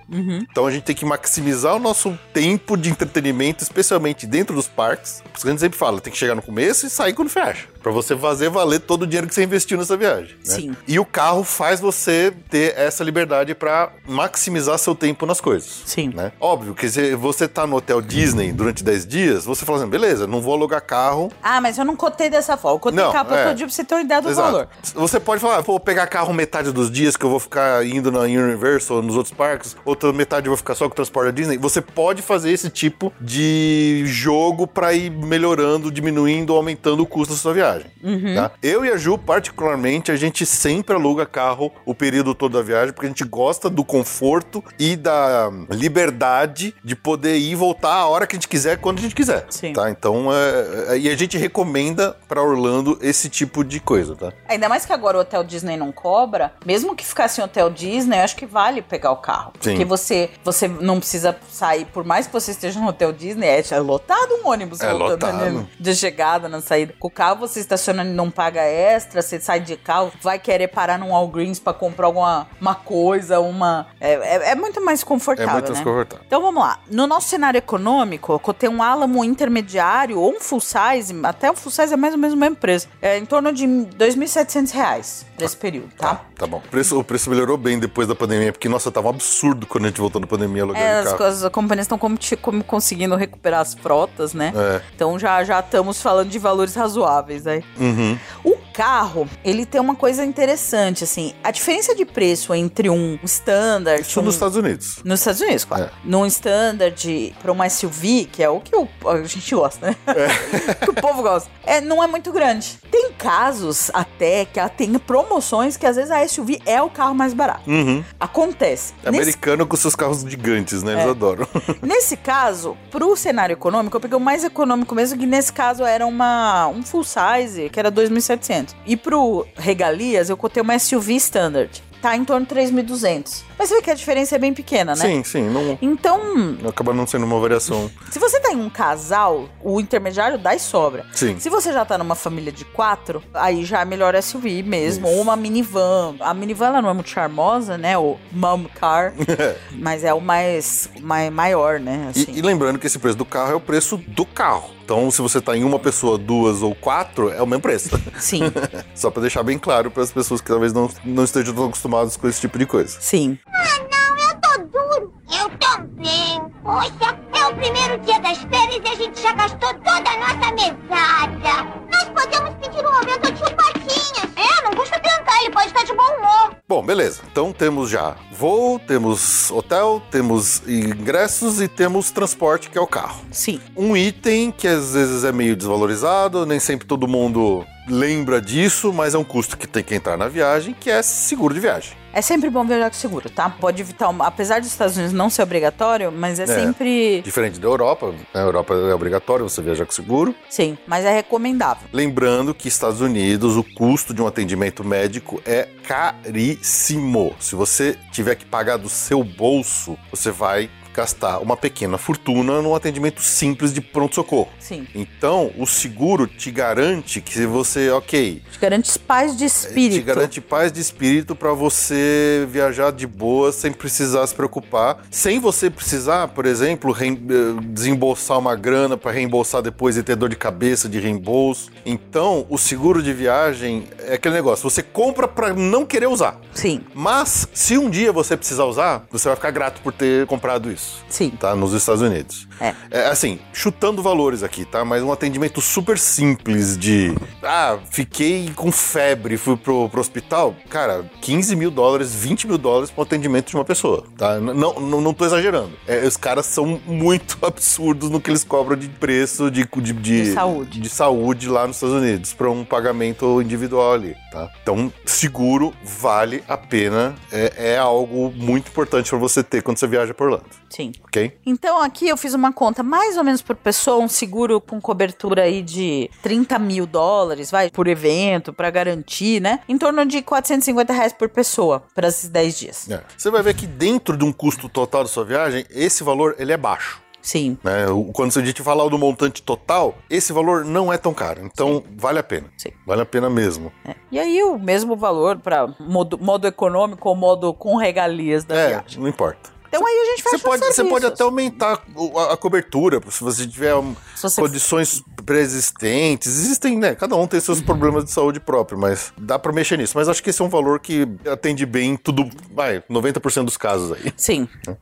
Então a gente tem que maximizar o nosso tempo de entretenimento, especialmente dentro dos parques. Por isso que a gente sempre fala, tem que chegar no começo e sair quando fecha. Pra você fazer valer todo o dinheiro que você investiu nessa viagem. né? Sim. E o carro faz você ter essa liberdade pra maximizar seu tempo nas coisas. Sim. Né? Óbvio que se você tá no hotel Disney durante 10 dias, você fala assim, beleza, não vou alugar carro, Ah, mas eu não cotei dessa forma. Eu cotei Não, capa é. todo dia pra você ter uma ideia do Exato. valor. Você pode falar, ah, vou pegar carro metade dos dias que eu vou ficar indo na Universal, nos outros parques, outra metade eu vou ficar só com o transporte da Disney. Você pode fazer esse tipo de jogo pra ir melhorando, diminuindo ou aumentando o custo da sua viagem. Uhum. tá? Eu e a Ju, particularmente, a gente sempre aluga carro o período todo da viagem, porque a gente gosta do conforto e da liberdade de poder ir e voltar a hora que a gente quiser, quando a gente quiser. Sim. Tá? Então, é, é- e a gente recomenda pra Orlando esse tipo de coisa, tá? Ainda mais que agora o Hotel Disney não cobra, mesmo que ficasse Hotel Disney, eu acho que vale pegar o carro. Sim. Porque você, você não precisa sair, por mais que você esteja no Hotel Disney, é, é lotado um ônibus É voltando, lotado. né? de chegada, na saída. Com o carro você estaciona e não paga extra, você sai de carro, vai querer parar num Walgreens pra comprar alguma uma coisa, uma... É, é- é muito mais confortável, É muito né? mais confortável. Então vamos lá. No nosso cenário econômico, eu cotei um Alamo intermediário ou um full size, até o full size é mais ou menos o mesmo preço. É em torno de 2.700 reais pra esse período, tá? Tá bom. O preço, o preço melhorou bem depois da pandemia, porque, nossa, tava um absurdo quando a gente voltou da pandemia alugando É, as, carro. coisas- as companhias estão como, como conseguindo recuperar as frotas, né? É. Então já já estamos falando de valores razoáveis aí. Uhum. O carro, ele tem uma coisa interessante, assim. A diferença de preço entre um standard... Isso um- nos Estados Unidos. Nos Estados Unidos, claro. É. Num standard para uma SUV, que é o que o- a gente gosta, né? que o povo gosta. É, não é muito grande. Tem casos até que ela tem promoções que às vezes a SUV é o carro mais barato. Uhum. Acontece. Nesse, Americano com seus carros gigantes, né? Eles É. adoram. nesse caso, pro cenário econômico, eu peguei o mais econômico mesmo, que nesse caso era uma, um full size, que era 2.700. E pro regalias, eu cotei uma SUV standard. Tá em torno de 3.200. Mas você vê que a diferença é bem pequena, né? Sim, sim. Não, Então, acaba não sendo uma variação. Se você tá em um casal, o intermediário dá e sobra. Sim. Se você já tá numa família de quatro, aí já é melhor SUV mesmo, Isso. ou uma minivan. A minivan ela não é muito charmosa, né? O mom car, mas é o mais, mai- maior, né? E, Assim. e lembrando que esse preço do carro é o preço do carro. Então, se você tá em uma pessoa, duas ou quatro, é o mesmo preço. Sim, Só pra deixar bem claro para as pessoas que talvez não, não estejam tão acostumadas com esse tipo de coisa. sim. Ah, não, eu tô duro. Eu também. Poxa, é o primeiro dia das férias e a gente já gastou toda a nossa mesada. Nós podemos pedir um aumento ao tio Patinhas. É, não custa tentar, ele pode estar de bom humor. Bom, beleza. Então temos já voo, temos hotel, temos ingressos e temos transporte, que é o carro. Sim. Um item que às vezes é meio desvalorizado, nem sempre todo mundo lembra disso, mas é um custo que tem que entrar na viagem, que é seguro de viagem. É sempre bom viajar com seguro, tá? Pode evitar, uma... apesar dos Estados Unidos não ser obrigatório, mas é, sempre. Diferente da Europa, na Europa é obrigatório você viajar com seguro. Sim, mas é recomendável. Lembrando que Estados Unidos, o custo de um atendimento médico é caríssimo. Se você tiver que pagar do seu bolso, você vai gastar uma pequena fortuna num atendimento simples de pronto-socorro. Sim. Então, o seguro te garante que você, ok, Te garante paz de espírito. te garante paz de espírito para você viajar de boa sem precisar se preocupar, sem você precisar, por exemplo, eh, desembolsar uma grana para reembolsar depois e ter dor de cabeça de reembolso. Então, o seguro de viagem é aquele negócio, você compra para não querer usar. Sim, Mas se um dia você precisar usar, você vai ficar grato por ter comprado isso. Sim. Tá, nos Estados Unidos. É. assim, chutando valores aqui, tá? Mas um atendimento super simples de. Ah, fiquei com febre, fui pro, pro hospital. Cara, 15 mil dólares, 20 mil dólares pro atendimento de uma pessoa, tá? Não, não, não tô exagerando. É, os caras são muito absurdos no que eles cobram de preço de, de, De saúde. de saúde lá nos Estados Unidos para um pagamento individual ali, tá? Então, seguro vale a pena. É, é algo muito importante para você ter quando você viaja por Orlando, Sim. ok? Então aqui eu fiz uma conta mais ou menos por pessoa, um seguro com cobertura aí de 30 mil dólares, vai, por evento, pra garantir, né? Em torno de 450 reais por pessoa para esses 10 dias. É. Você vai ver que dentro de um custo total da sua viagem, esse valor ele é baixo. Sim. Né? Quando a gente fala do montante total, esse valor não é tão caro. Então, vale a pena. Sim. Vale a pena mesmo. É. E aí o mesmo valor para modo, modo econômico ou modo com regalias da É, viagem. não importa. Então aí a gente fecha Você pode, você pode até aumentar a, a cobertura, se você tiver um, Se você- condições preexistentes. Existem, né? Cada um tem seus problemas de saúde próprio, mas dá pra mexer nisso. Mas acho que esse é um valor que atende bem tudo, vai, 90% dos casos aí. Sim. Ah,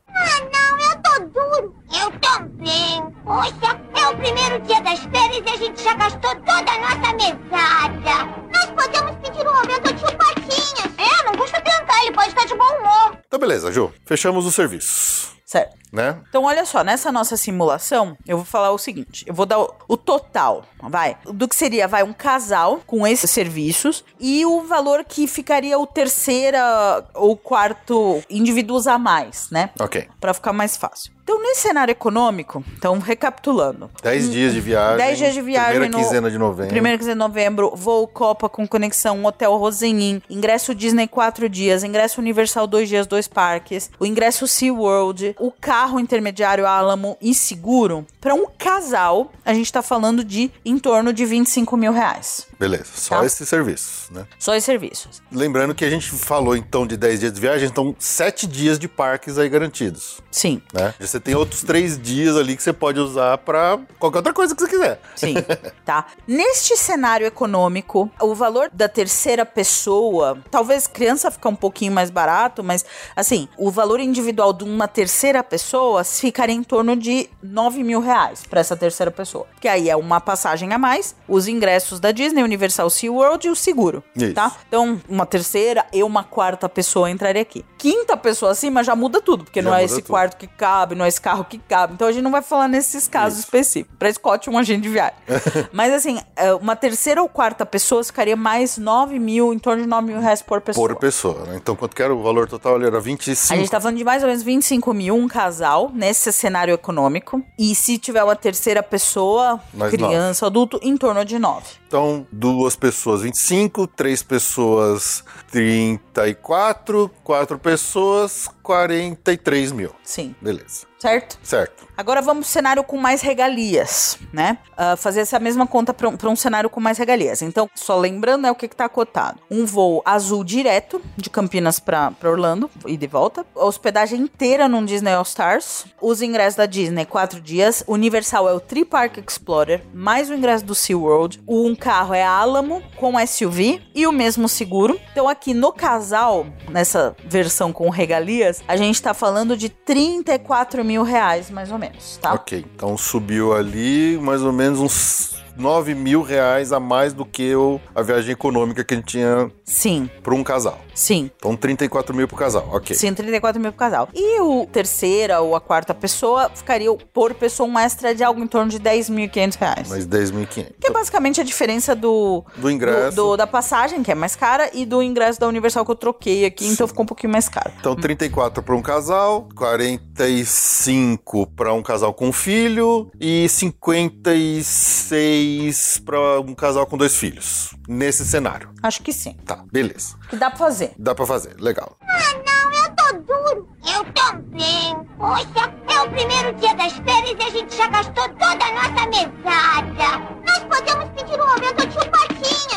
não, eu tô duro. Eu também. Poxa, é o primeiro dia das férias e a gente já gastou toda a nossa mesada. Nós podemos pedir um aumento ao tio Patinhas. É, não custa ele pode estar de bom humor. Então, beleza, Ju. Fechamos os serviços, Certo. né? Então, olha só, nessa nossa simulação, eu vou falar o seguinte: eu vou dar o, o total, vai, do que seria, vai, um casal com esses serviços e o valor que ficaria o terceira ou quarto indivíduos a mais, né? Ok. Pra ficar mais fácil. Então, nesse cenário econômico, então, recapitulando. 10 dias de viagem. 10 dias de viagem Primeira no- quinzena de novembro. Primeira quinzena de novembro, voo Copa com conexão, hotel Rosenin, ingresso Disney 4 dias, ingresso Universal 2 dias, dois parques, o ingresso SeaWorld, o carro intermediário Alamo e seguro. Para um casal, a gente tá falando de em torno de 25 mil reais. Beleza, só Tá. esses serviços, né? Só os serviços. Lembrando que a gente falou então de 10 dias de viagem, então 7 dias de parques aí garantidos, Sim, né? Você tem outros 3 dias ali que você pode usar pra qualquer outra coisa que você quiser. sim, tá? Neste cenário econômico, o valor da terceira pessoa, talvez criança fica um pouquinho mais barato, mas assim, o valor individual de uma terceira pessoa ficaria em torno de 9 mil reais para essa terceira pessoa. Que aí é uma passagem a mais, os ingressos da Disney, Universal SeaWorld e o seguro, Isso. tá? Então, uma terceira e uma quarta pessoa entraria aqui. Quinta pessoa acima já muda tudo, porque Já não é esse tudo. quarto que cabe, não é esse carro que cabe. Então a gente não vai falar nesses casos específicos. Pra Scott, um agente de viagem. Mas assim, é, uma terceira ou quarta pessoa ficaria mais 9 mil, em torno de 9 mil reais por pessoa. Por pessoa, né? Então quanto que era o valor total? Ele era 25. A gente tá falando de mais ou menos 25 mil um casal nesse cenário econômico. E se tiver uma terceira pessoa, Mais criança, adulto, em torno de 9. Então, duas pessoas 25, três pessoas 34, quatro pessoas 43 mil. Sim, Beleza. certo? Certo. Agora vamos pro cenário com mais regalias, né? Ah, fazer essa mesma conta para um, um cenário com mais regalias. Então, só lembrando é o que, que tá cotado. Um voo azul direto de Campinas para Orlando e de volta. A hospedagem inteira num Disney All Stars. Os ingressos da Disney, quatro dias. Universal é o Tri Park Explorer, mais o ingresso do SeaWorld. Um carro é a Alamo com SUV e o mesmo seguro. Então, aqui no casal, nessa versão com regalias, a gente tá falando de 34 mil reais, mais ou menos, tá? Ok. Então subiu ali mais ou menos uns 9 mil reais a mais do que o, a viagem econômica que a gente tinha Sim, para um casal. Sim. Então 34 mil pro casal. Ok. Sim, 34 mil pro casal. E o terceira ou a quarta pessoa ficaria por pessoa um extra de algo em torno de 10.500 reais. Mais 10.500. Que é basicamente a diferença do, Do ingresso. do- do- da passagem, que é mais cara, e do ingresso da Universal que eu troquei aqui, então ficou um pouquinho mais caro. Então, 34 para um casal, 45 para um casal com filho e 56 para um casal com dois filhos. Nesse cenário. Acho que sim. Tá, beleza. Que dá pra fazer. Dá para fazer, legal. Ah, não, eu tô duro. Eu também. Poxa, é o primeiro dia das férias e a gente já gastou toda a nossa mesada. Nós podemos pedir um aumento ao tio Patinhas. É,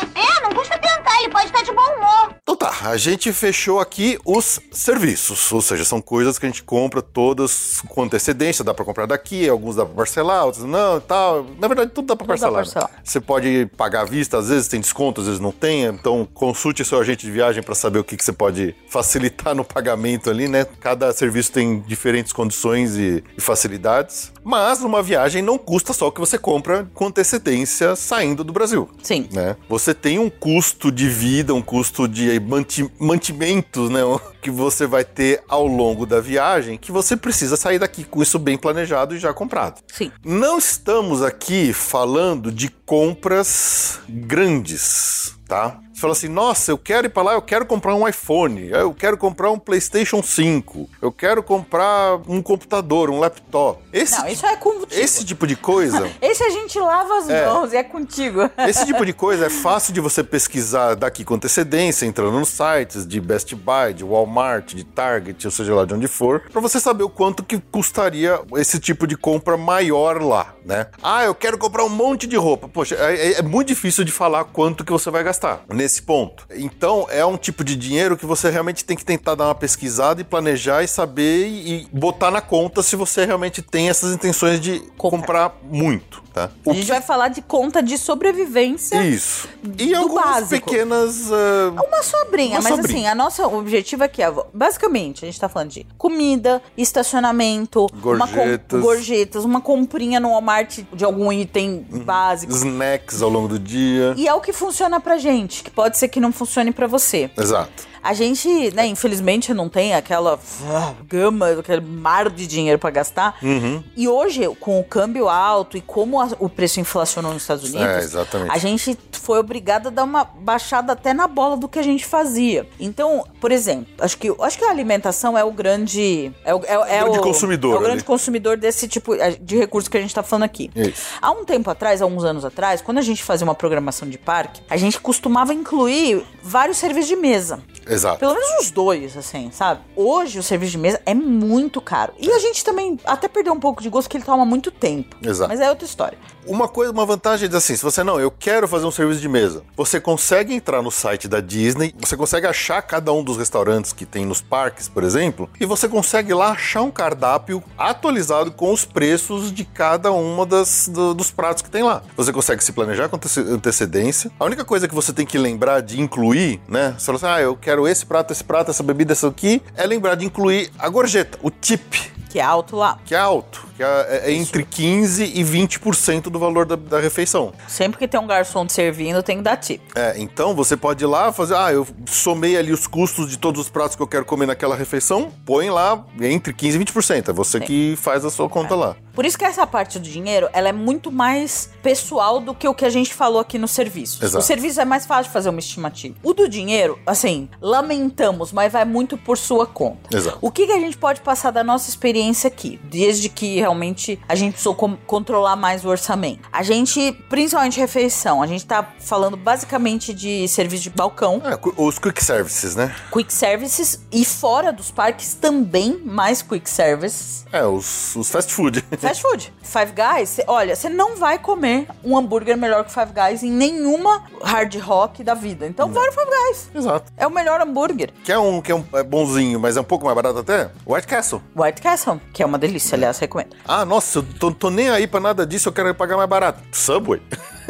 não custa tentar, ele pode estar de bom humor. Então tá, a gente fechou aqui os serviços, ou seja, são coisas que a gente compra todas com antecedência, dá pra comprar daqui, alguns dá pra parcelar, outros não e tal. Na verdade, tudo dá pra Tudo dá pra parcelar. né? parcelar. Você pode pagar à vista, às vezes tem desconto, às vezes não tem, então consulte seu agente de viagem pra saber o que, que você pode facilitar no pagamento ali, né? Cada serviço tem diferentes condições e, e facilidades, mas uma viagem não custa só o que você compra com antecedência saindo do Brasil Sim. né? Você tem um custo de vida, um custo de manti mantimentos, né? Que você vai ter ao longo da viagem, que você precisa sair daqui com isso bem planejado e já comprado. Sim. Não estamos aqui falando de compras grandes, tá? Fala assim, nossa, eu quero ir pra lá, eu quero comprar um iPhone, eu quero comprar um PlayStation 5, eu quero comprar um computador, um laptop. Esse, Não, isso é contigo. esse tipo de coisa Esse a gente lava as É. mãos e é contigo. esse tipo de coisa é fácil de você pesquisar daqui com antecedência, entrando nos sites de Best Buy, de Walmart. De Target, ou seja lá de onde for, pra você saber o quanto que custaria esse tipo de compra maior lá, né? Ah, eu quero comprar um monte de roupa. Poxa, é, é muito difícil de falar quanto que você vai gastar nesse ponto. Então, é um tipo de dinheiro que você realmente tem que tentar dar uma pesquisada e planejar e saber e, e botar na conta se você realmente tem essas intenções de Comprar. comprar muito, tá? O A gente que- vai falar de conta de sobrevivência. Isso. E do algumas básico. pequenas... ah, Uma sobrinha, Uma mas sobrinha. assim, a nossa objetivo aqui é, basicamente, a gente tá falando de comida, estacionamento, uma com- Gorjetas. gorjetas, uma comprinha no Walmart de algum item Uhum. básico. snacks ao longo do dia. E é o que funciona pra gente, que pode ser que não funcione pra você. Exato. A gente, né, infelizmente não tem aquela ah, gama, aquele mar de dinheiro pra gastar. Uhum. E hoje, com o câmbio alto e como a- o preço inflacionou nos Estados Unidos, É, a gente foi obrigado a dar uma baixada até na bola do que a gente fazia. Então, por exemplo, acho que, acho que a alimentação é o grande. É o, é, o- é grande o- consumidor É o grande ali. consumidor desse tipo eh, de recurso que a gente tá falando aqui. Isso. Há um tempo atrás, há uns anos atrás, quando a gente fazia uma programação de parque, a gente costumava incluir vários serviços de mesa. Exato. Pelo menos uns dois, assim, sabe? Hoje o serviço de mesa é muito caro. E a gente também até perdeu um pouco de gosto que ele toma muito tempo. Exato. Mas é outra história. Uma coisa, uma vantagem é assim, se você não, eu quero fazer um serviço de mesa, você consegue entrar no site da Disney, você consegue achar cada um dos restaurantes que tem nos parques, por exemplo, e você consegue lá achar um cardápio atualizado com os preços de cada uma das do- dos pratos que tem lá. Você consegue se planejar com antece- antecedência. A única coisa que você tem que lembrar de incluir, né? Você fala assim, ah, eu quero esse prato, esse prato, essa bebida, essa aqui, é lembrar de incluir a gorjeta, o tip Que é alto lá. que é alto, que é, é entre 15% e 20% do valor da, da refeição. Sempre que tem um garçom te servindo, tem que dar tip. É, então você pode ir lá fazer, ah, eu somei ali os custos de todos os pratos que eu quero comer naquela refeição, põe lá entre 15% e 20%. É você que faz a sua conta lá. Por isso que essa parte do dinheiro, ela é muito mais pessoal do que o que a gente falou aqui no serviço. Exato. O serviço é mais fácil de fazer uma estimativa. O do dinheiro, assim, lamentamos, mas vai muito por sua conta. Exato. O que, que a gente pode passar da nossa experiência aqui? Desde que realmente a gente precisou controlar mais o orçamento. A gente, principalmente refeição, a gente tá falando basicamente de serviço de balcão, É, os quick services, né? quick services, e fora dos parques também mais quick services. É, os, os fast food. Fast food. Five Guys, cê- olha, você não vai comer um hambúrguer melhor que Five Guys em nenhuma hard rock da vida. Então vai no Five Guys. Exato. É o melhor hambúrguer. Quer um que é, um, é bonzinho, mas é um pouco mais barato até? White Castle. White Castle, que é uma delícia, aliás, recomendo. Ah, nossa, eu tô, tô nem aí pra nada disso, eu quero pagar mais barato. Subway.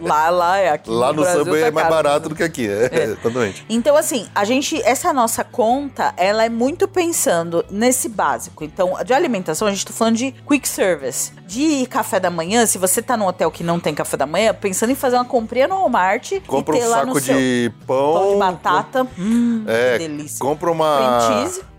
Lá, lá é aqui Lá no Brasil Subway tá é mais caro. barato do que aqui. É, exatamente. Então, assim, a gente, essa nossa conta, ela é muito pensando nesse básico. Então, de alimentação, a gente tá falando de quick service. De café da manhã, se você tá num hotel que não tem café da manhã, pensando em fazer uma comprinha no Walmart Compra um no saco de pão. pão de batata. Hum, É, que delícia. compra uma,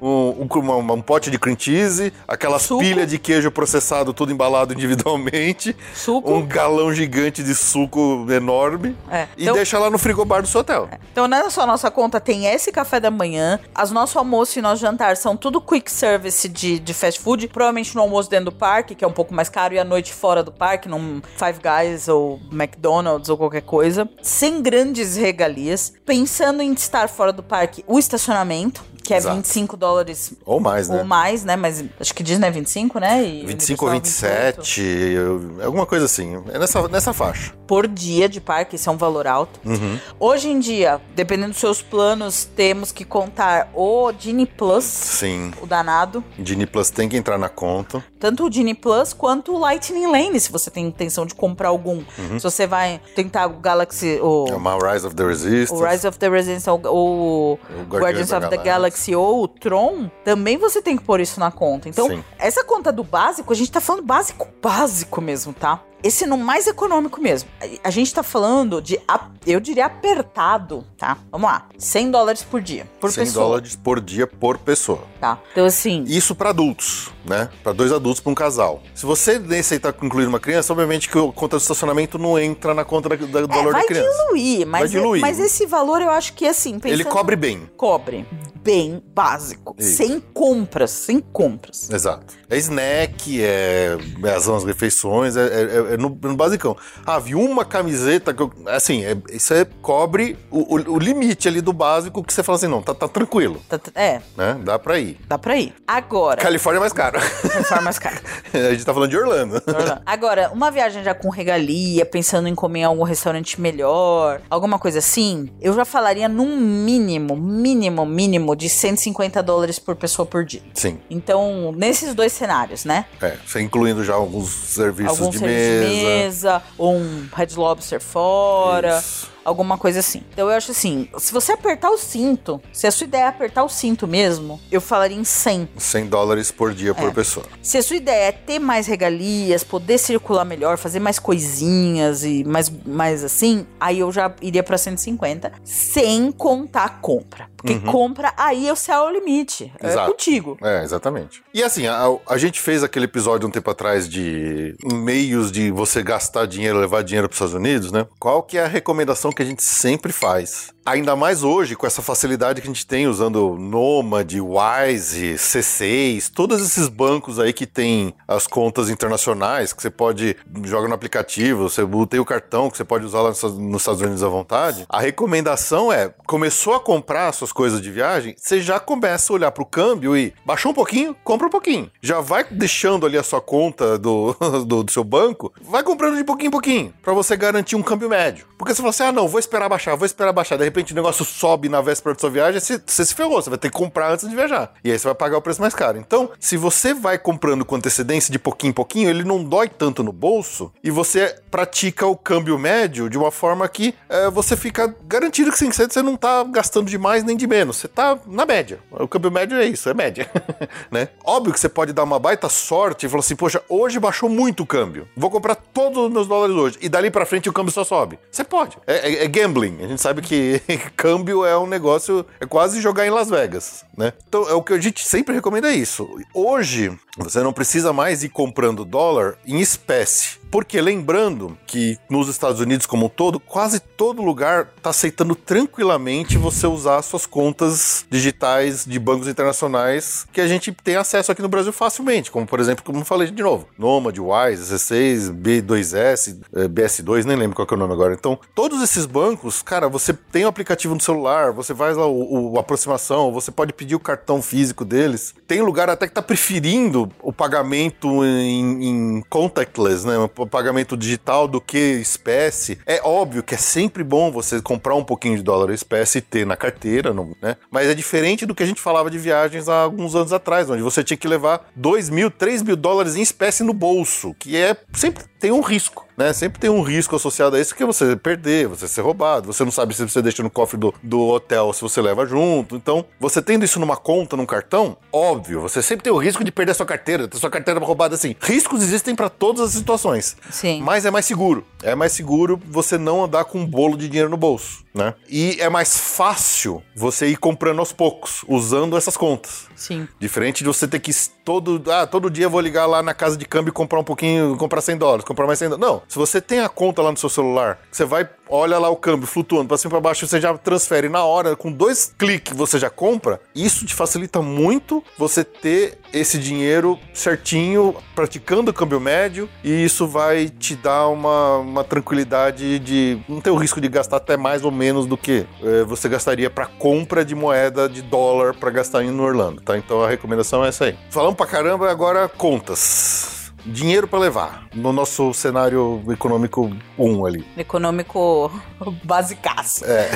um, um- um pote de cream cheese, aquelas Suco. pilhas de queijo processado, tudo embalado individualmente, Suco. um galão gigante de suco enorme É, e então- deixa lá no frigobar do seu hotel. Então, não é só nossa conta, tem esse café da manhã, as nosso almoço e nosso jantar são tudo quick service de, de fast food, provavelmente no almoço dentro do parque, que é um pouco mais caro, e à noite fora do parque, num Five Guys ou McDonald's ou qualquer coisa, sem grandes regalias, pensando em estar fora do parque, o estacionamento, que é Exato. 25 dólares Ou mais, né? ou mais, né? Mas acho que Disney é 25, né? E 25 ou Universal 28. 27, eu- alguma coisa assim. É nessa, nessa faixa. por dia de parque, isso é um valor alto. Uhum. Hoje em dia, dependendo dos seus planos, temos que contar o Genie Plus, Sim. o danado, Disney Plus tem que entrar na conta. tanto o Genie Plus quanto o Lightning Lane, se você tem intenção de comprar algum. Se você vai tentar o Galaxy, o, Uhum. É uma Rise of the Resistance. o Rise of the Resistance ou o, Guardians, da of the. Galaxy ou o Tron, também você tem que pôr isso na conta. Então, Sim. essa conta do básico, a gente tá falando básico, básico mesmo, tá? Esse no mais econômico mesmo. A- gente tá falando de, eu diria apertado, tá? Vamos lá. 100 dólares por dia, por 100 pessoa, dólares por dia por pessoa. tá? Então, assim, Isso para adultos. né? Pra dois adultos pra um casal. Se você aceitar incluir uma criança, obviamente que a conta de estacionamento não entra na conta da- da- do É, valor da criança. diluir, mas, Vai diluir. mas esse valor eu acho que assim. Ele pensando- cobre bem. Cobre. Bem básico. Isso. Sem compras. Sem compras. Exato. É snack, é, é as as refeições, é, é- é no, no basicão. Ah, vi uma camiseta que eu. Assim, é- isso é, cobre o, o- o limite ali do básico que você fala assim, não, tá, tá tranquilo, Tá- É, né? Dá pra ir. dá pra ir. Agora. Califórnia é mais caro. Reforma mais cara. a gente tá falando de Orlando. Agora, uma viagem já com regalia, pensando em comer em algum restaurante melhor, alguma coisa assim, eu já falaria num mínimo, mínimo, mínimo de 150 dólares por pessoa por dia. Sim. Então, nesses dois cenários, né? É, incluindo já alguns serviços Algum de serviço mesa. Mesa, ou um Red Lobster fora. Isso. Alguma coisa assim. Então eu acho assim, se você apertar o cinto, se a sua ideia é apertar o cinto mesmo, eu falaria em 100. 100 dólares por dia por É. pessoa. Se a sua ideia é ter mais regalias, poder circular melhor, fazer mais coisinhas e mais, mais assim, aí eu já iria pra 150, sem contar a compra. Porque compra, aí é o céu é o limite. É Uhum. Exato. contigo. É, exatamente. E assim, a, a gente fez aquele episódio um tempo atrás de meios de você gastar dinheiro, levar dinheiro para os Estados Unidos, né? Qual que é a recomendação que a gente sempre faz? Ainda mais hoje, com essa facilidade que a gente tem usando Nomad, Wise, C6, todos esses bancos aí que tem as contas internacionais, que você pode joga no aplicativo, você tem o cartão que você pode usar lá nos nos Estados Unidos à vontade. A recomendação é, começou a comprar suas coisas de viagem, você já começa a olhar pro câmbio e baixou um pouquinho, compra um pouquinho. Já vai deixando ali a sua conta do, do, do seu banco, vai comprando de pouquinho em pouquinho, pra você garantir um câmbio médio. Porque você fala assim, ah não, vou esperar baixar, vou esperar baixar. De repente o negócio sobe na véspera da sua viagem, você, você se ferrou, você vai ter que comprar antes de viajar. E aí você vai pagar o preço mais caro. Então, se você vai comprando com antecedência de pouquinho em pouquinho, ele não dói tanto no bolso e você pratica o câmbio médio de uma forma que é, você fica garantido que sim, você você não tá gastando de mais nem de menos. Você tá na média. O câmbio médio é isso, é média. né? Óbvio que você pode dar uma baita sorte e falar assim, poxa, hoje baixou muito o câmbio. Vou comprar todos os meus dólares hoje. E dali pra frente o câmbio só sobe. Você pode. É, é- é gambling. A gente sabe que câmbio é um negócio, é quase jogar em Las Vegas, né? Então, é o que a gente sempre recomenda é isso. Hoje, você não precisa mais ir comprando dólar em espécie. Porque lembrando que nos Estados Unidos como um todo, quase todo lugar está aceitando tranquilamente você usar suas contas digitais de bancos internacionais que a gente tem acesso aqui no Brasil facilmente, como por exemplo, como eu falei de novo, Nomad, Wise, C6, B2S, eh, BS2, nem lembro qual é o nome agora. Então, todos esses bancos, cara, você tem o aplicativo no celular, você faz lá o, o aproximação, você pode pedir o cartão físico deles. Tem lugar até que tá preferindo o pagamento em, em contactless, né? Pagamento digital do que espécie. É óbvio que é sempre bom você comprar um pouquinho de dólar espécie e ter na carteira, né? Mas é diferente do que a gente falava de viagens há alguns anos atrás, onde você tinha que levar 2 mil, 3 mil dólares em espécie no bolso, que é sempre tem um risco, né? Sempre tem um risco associado a isso, que é você perder, você ser roubado, você não sabe se você deixa no cofre do, do hotel, se você leva junto. Então, você tendo isso numa conta, num cartão, óbvio, você sempre tem o risco de perder a sua carteira, ter sua carteira roubada assim. Riscos existem para todas as situações. Sim. Mas é mais seguro. É mais seguro você não andar com um bolo de dinheiro no bolso, né? E é mais fácil você ir comprando aos poucos, usando essas contas. Sim. Diferente de você ter que todo, ah, todo dia eu vou ligar lá na casa de câmbio e comprar um pouquinho, comprar 100 dólares, comprar mais 100 dólares. Não, se você tem a conta lá no seu celular, você vai, olha lá o câmbio flutuando pra cima e pra baixo, você já transfere na hora, com dois cliques você já compra, isso te facilita muito você ter esse dinheiro certinho, praticando o câmbio médio, e isso vai te dar uma, uma tranquilidade de não ter o risco de gastar até mais ou menos do que eh, você gastaria para compra de moeda de dólar para gastar em Orlando, tá? Então a recomendação é essa aí. Falamos pra caramba, agora contas. Dinheiro para levar no nosso cenário econômico 1 ali. Econômico basicaço. É.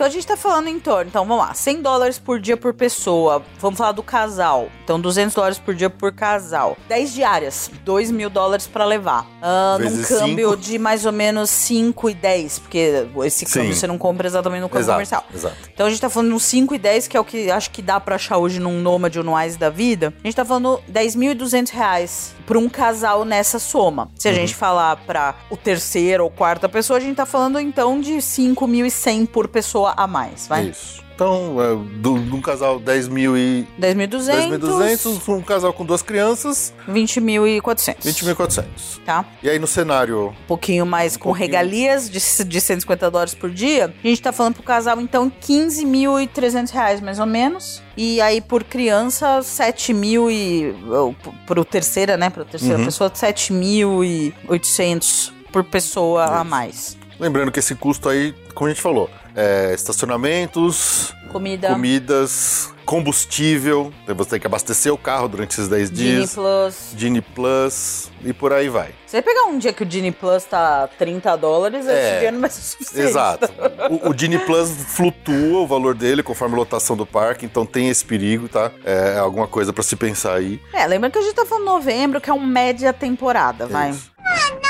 Então a gente tá falando em torno, então vamos lá, 100 dólares por dia por pessoa. Vamos falar do casal. Então 200 dólares por dia por casal. 10 diárias, 2 mil dólares pra levar. Ah, num câmbio cinco. de mais ou menos 5 e 10, porque esse câmbio Sim. você não compra exatamente no câmbio Exato, comercial. exato. Então a gente tá falando uns 5 e 10, que é o que acho que dá pra achar hoje num Nomad ou no Wise da vida. A gente tá falando 10.200 reais pra um casal nessa soma. Se a Uhum. gente falar pra o terceiro ou quarta pessoa, a gente tá falando então de 5.100 por pessoa pessoa a mais, vai. Isso. Então, é, do- de um casal 10 mil e 10.200, 10.200, um casal com duas crianças, 20.400. 20.400. Tá? E aí no cenário, Um pouquinho mais com pouquinho. regalias de, de 150 dólares por dia. A gente tá falando pro casal, então, 15.300 reais, mais ou menos. E aí, por criança, 7 mil e... ou, Pro terceira, né? Pra terceira Uhum. pessoa, 7.800 por pessoa a Isso. mais. lembrando que esse custo aí, como a gente falou, é estacionamentos, Comida, comidas, combustível, você tem que abastecer o carro durante esses 10 Genie dias, Plus. Genie Plus e por aí vai. Se você pegar um dia que o Genie Plus tá 30 dólares, É. esse dia não vai ser suficiente. Exato. O, o Plus flutua o valor dele conforme a lotação do parque, então tem esse perigo, tá? É alguma coisa pra se pensar aí. É, lembra que a gente tá falando novembro, que é um média temporada, vai. Isso. Ah, não.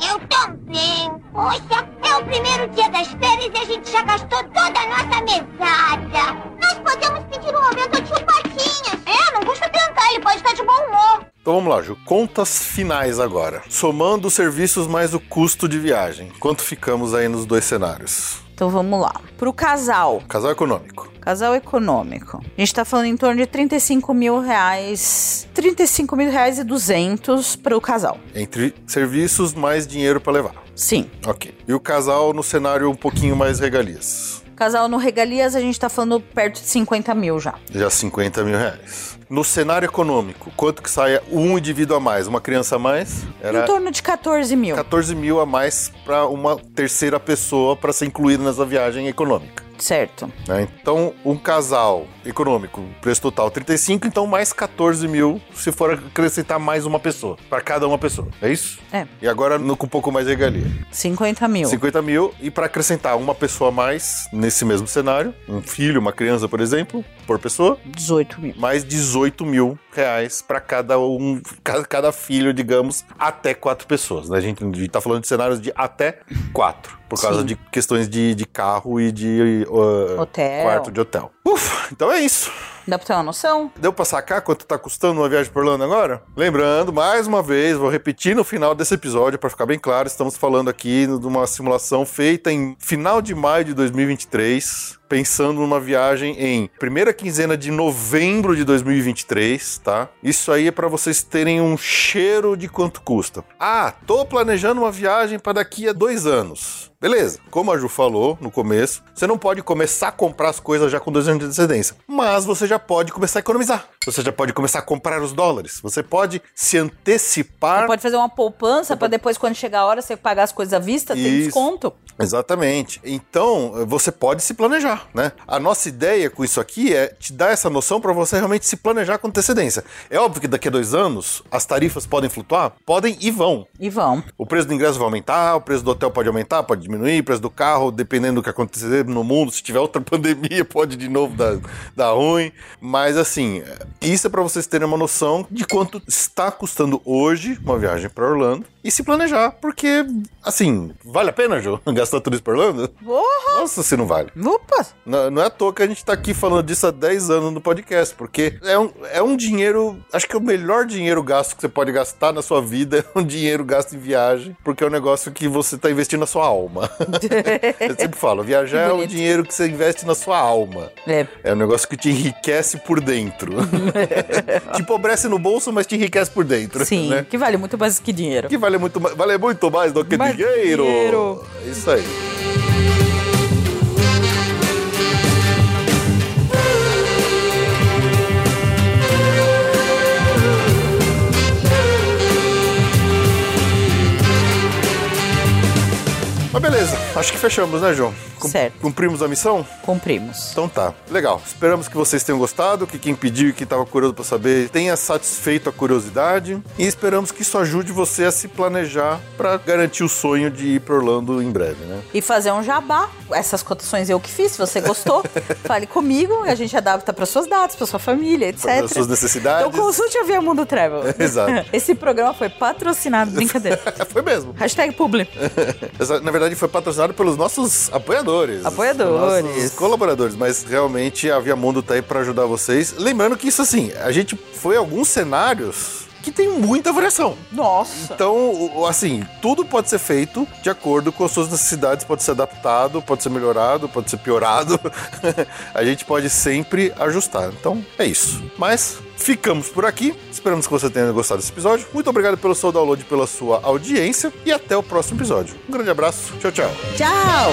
Eu também. Poxa, é o primeiro dia das férias e a gente já gastou toda a nossa mesada. Nós podemos pedir um aumento ao tio Patinhas. É, não custa tentar, ele pode estar de bom humor. Então vamos lá, Ju. Contas finais agora. Somando os serviços mais o custo de viagem. Quanto ficamos aí nos dois cenários? Então vamos lá. Pro casal, Casal econômico. casal econômico, a gente tá falando em torno de 35 mil reais. 35 mil reais e 200 pro casal. Entre serviços mais dinheiro pra levar. Sim. Ok. E o casal no cenário um pouquinho mais regalias. Casal no Regalias, a gente tá falando perto de 50 mil já. Já 50 mil reais. No cenário econômico, quanto que sai um indivíduo a mais? Uma criança a mais? Era Em torno de 14 mil. 14 mil a mais para uma terceira pessoa para ser incluída nessa viagem econômica. Certo. né? Então, um casal econômico, preço total 35, então mais 14 mil se for acrescentar mais uma pessoa, para cada uma pessoa. É isso? É. E agora no, com um pouco mais de regalia. 50 mil. 50 mil, e para acrescentar uma pessoa a mais nesse mesmo cenário, um filho, uma criança, por exemplo, por pessoa, 18 mil. mais 18 mil reais para cada um, cada, filho, digamos, até quatro pessoas. Né? A gente está falando de cenários de até quatro, por causa Sim. de questões de, de carro e de uh, Hotel. quarto de hotel. Ufa, então é isso. Dá pra ter uma noção? Deu pra sacar quanto tá custando uma viagem por Orlando agora? Lembrando, mais uma vez, vou repetir no final desse episódio para ficar bem claro, estamos falando aqui de uma simulação feita em final de maio de 2023, pensando numa viagem em primeira quinzena de novembro de 2023, tá? Isso aí é para vocês terem um cheiro de quanto custa. Ah, tô planejando uma viagem para daqui a dois anos. Beleza, como a Ju falou no começo, você não pode começar a comprar as coisas já com dois anos de antecedência, mas você já pode começar a economizar. Você já pode começar a comprar os dólares. Você pode se antecipar. Você pode fazer uma poupança pra depois, quando chegar a hora, você pagar as coisas à vista, tem Isso. desconto. Exatamente. Então, você pode se planejar, né? A nossa ideia com isso aqui é te dar essa noção para você realmente se planejar com antecedência. É óbvio que daqui a dois anos as tarifas podem flutuar? Podem e vão. E vão. O preço do ingresso vai aumentar, o preço do hotel pode aumentar, pode diminuir, o preço do carro, dependendo do que acontecer no mundo, se tiver outra pandemia, pode de novo dar, dar ruim. Mas assim, isso é para vocês terem uma noção de quanto está custando hoje uma viagem para Orlando e se planejar, porque assim, vale a pena, Jô, gastar tudo isso para Orlando? Porra! Nossa, se não vale. Opa! Não, não é à toa que a gente tá aqui falando disso há 10 anos no podcast, porque é um, é um dinheiro, acho que é o melhor dinheiro gasto que você pode gastar na sua vida é um dinheiro gasto em viagem, porque é um negócio que você tá investindo na sua alma. Eu sempre falo, viajar é o Bonito. dinheiro que você investe na sua alma. É. É um negócio que te enriquece por dentro. te empobrece no bolso, mas te enriquece por dentro. Sim, Né? que vale muito mais que dinheiro. Que vale muito, mais- vale muito mais do que Mais dinheiro. dinheiro. Isso aí. Mas beleza, acho que fechamos, né, João? Certo. Cumprimos a missão? Cumprimos. Então tá, legal. Esperamos que vocês tenham gostado, que quem pediu e que estava curioso para saber tenha satisfeito a curiosidade e esperamos que isso ajude você a se planejar para garantir o sonho de ir para Orlando em breve, né? E fazer um jabá. Essas cotações eu que fiz. Se você gostou, fale comigo. A gente adapta para suas datas, para sua família, etc. Para as suas necessidades. Então consulte a Via Mundo Travel. Exato. Esse programa foi patrocinado. Brincadeira. Foi mesmo. Hashtag publi. Na verdade, foi patrocinado pelos nossos apoiadores. Apoiadores. Nossos colaboradores, mas realmente a Via Mundo tá aí para ajudar vocês. Lembrando que isso, assim, a gente foi a alguns cenários que tem muita variação. Nossa. Então, assim, tudo pode ser feito de acordo com as suas necessidades, pode ser adaptado, pode ser melhorado, pode ser piorado. a gente pode sempre ajustar. Então, é isso. Mas ficamos por aqui. Esperamos que você tenha gostado desse episódio. Muito obrigado pelo seu download, pela sua audiência e até o próximo episódio. Um grande abraço. Tchau, tchau. Tchau.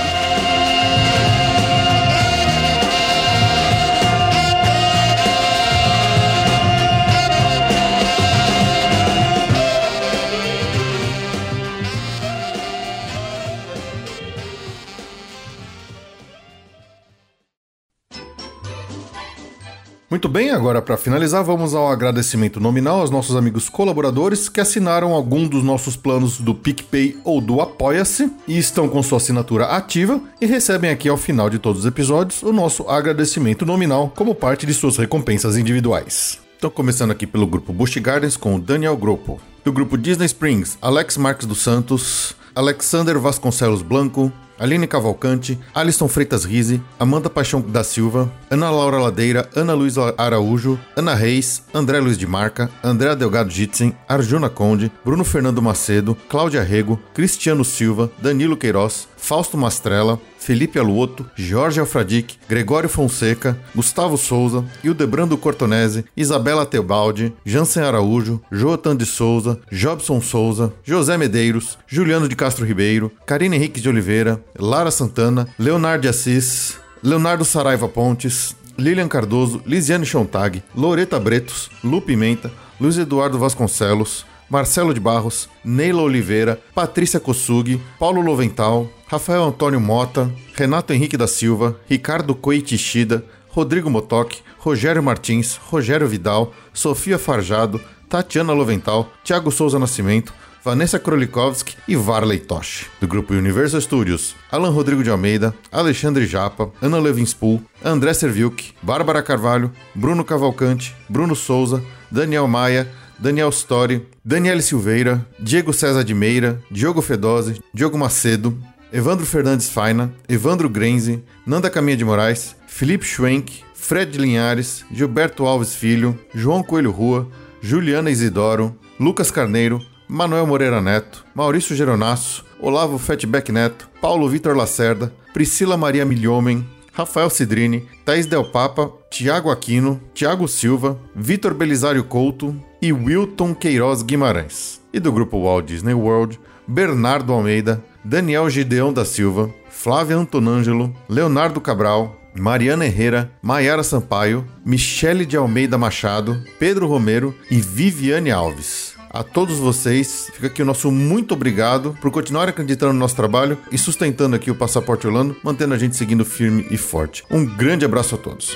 Muito bem, agora para finalizar, vamos ao agradecimento nominal aos nossos amigos colaboradores que assinaram algum dos nossos planos do PicPay ou do Apoia-se e estão com sua assinatura ativa e recebem aqui ao final de todos os episódios o nosso agradecimento nominal como parte de suas recompensas individuais. Então, começando aqui pelo grupo Busch Gardens com o Daniel Gropo. Do grupo Disney Springs, Alex Marques dos Santos, Alexander Vasconcelos Blanco, Aline Cavalcante, Alisson Freitas Rise, Amanda Paixão da Silva, Ana Laura Ladeira, Ana Luísa Araújo, Ana Reis, André Luiz de Marca, André Delgado Jitsen, Arjuna Conde, Bruno Fernando Macedo, Cláudia Rego, Cristiano Silva, Danilo Queiroz, Fausto Mastrella, Felipe Aluoto, Jorge Alfradique, Gregório Fonseca, Gustavo Souza, Hildebrando Cortonese, Isabela Tebaldi, Jansen Araújo, Joatan de Souza, Jobson Souza, José Medeiros, Juliano de Castro Ribeiro, Karine Henrique de Oliveira, Lara Santana, Leonardo Assis, Leonardo Saraiva Pontes, Lilian Cardoso, Lisiane Chontag, Loreta Bretos, Lu Pimenta, Luiz Eduardo Vasconcelos, Marcelo de Barros, Neila Oliveira, Patrícia Kossug, Paulo Lovental, Rafael Antônio Mota, Renato Henrique da Silva, Ricardo Coiti Ishida, Rodrigo Motoc, Rogério Martins, Rogério Vidal, Sofia Farjado, Tatiana Lovental, Thiago Souza Nascimento, Vanessa Krolikowski e Varley Tosh. Do grupo Universal Studios, Alan Rodrigo de Almeida, Alexandre Japa, Ana Levinspool, André Serviuk, Bárbara Carvalho, Bruno Cavalcante, Bruno Souza, Daniel Maia, Daniel Story, Daniele Silveira, Diego César de Meira, Diogo Fedose, Diogo Macedo, Evandro Fernandes Faina, Evandro Grenze, Nanda Caminha de Moraes, Felipe Schwenk, Fred Linhares, Gilberto Alves Filho, João Coelho Rua, Juliana Isidoro, Lucas Carneiro, Manuel Moreira Neto, Maurício Geronasso, Olavo Fatback Neto, Paulo Vitor Lacerda, Priscila Maria Milhomem, Rafael Cidrini, Thaís Del Papa, Tiago Aquino, Tiago Silva, Vitor Belisário Couto e Wilton Queiroz Guimarães. E do grupo Walt Disney World, Bernardo Almeida, Daniel Gideão da Silva, Flávia Antonângelo, Leonardo Cabral, Mariana Herrera, Maiara Sampaio, Michele de Almeida Machado, Pedro Romero e Viviane Alves. A todos vocês, fica aqui o nosso muito obrigado por continuar acreditando no nosso trabalho e sustentando aqui o Passaporte Orlando, mantendo a gente seguindo firme e forte. Um grande abraço a todos.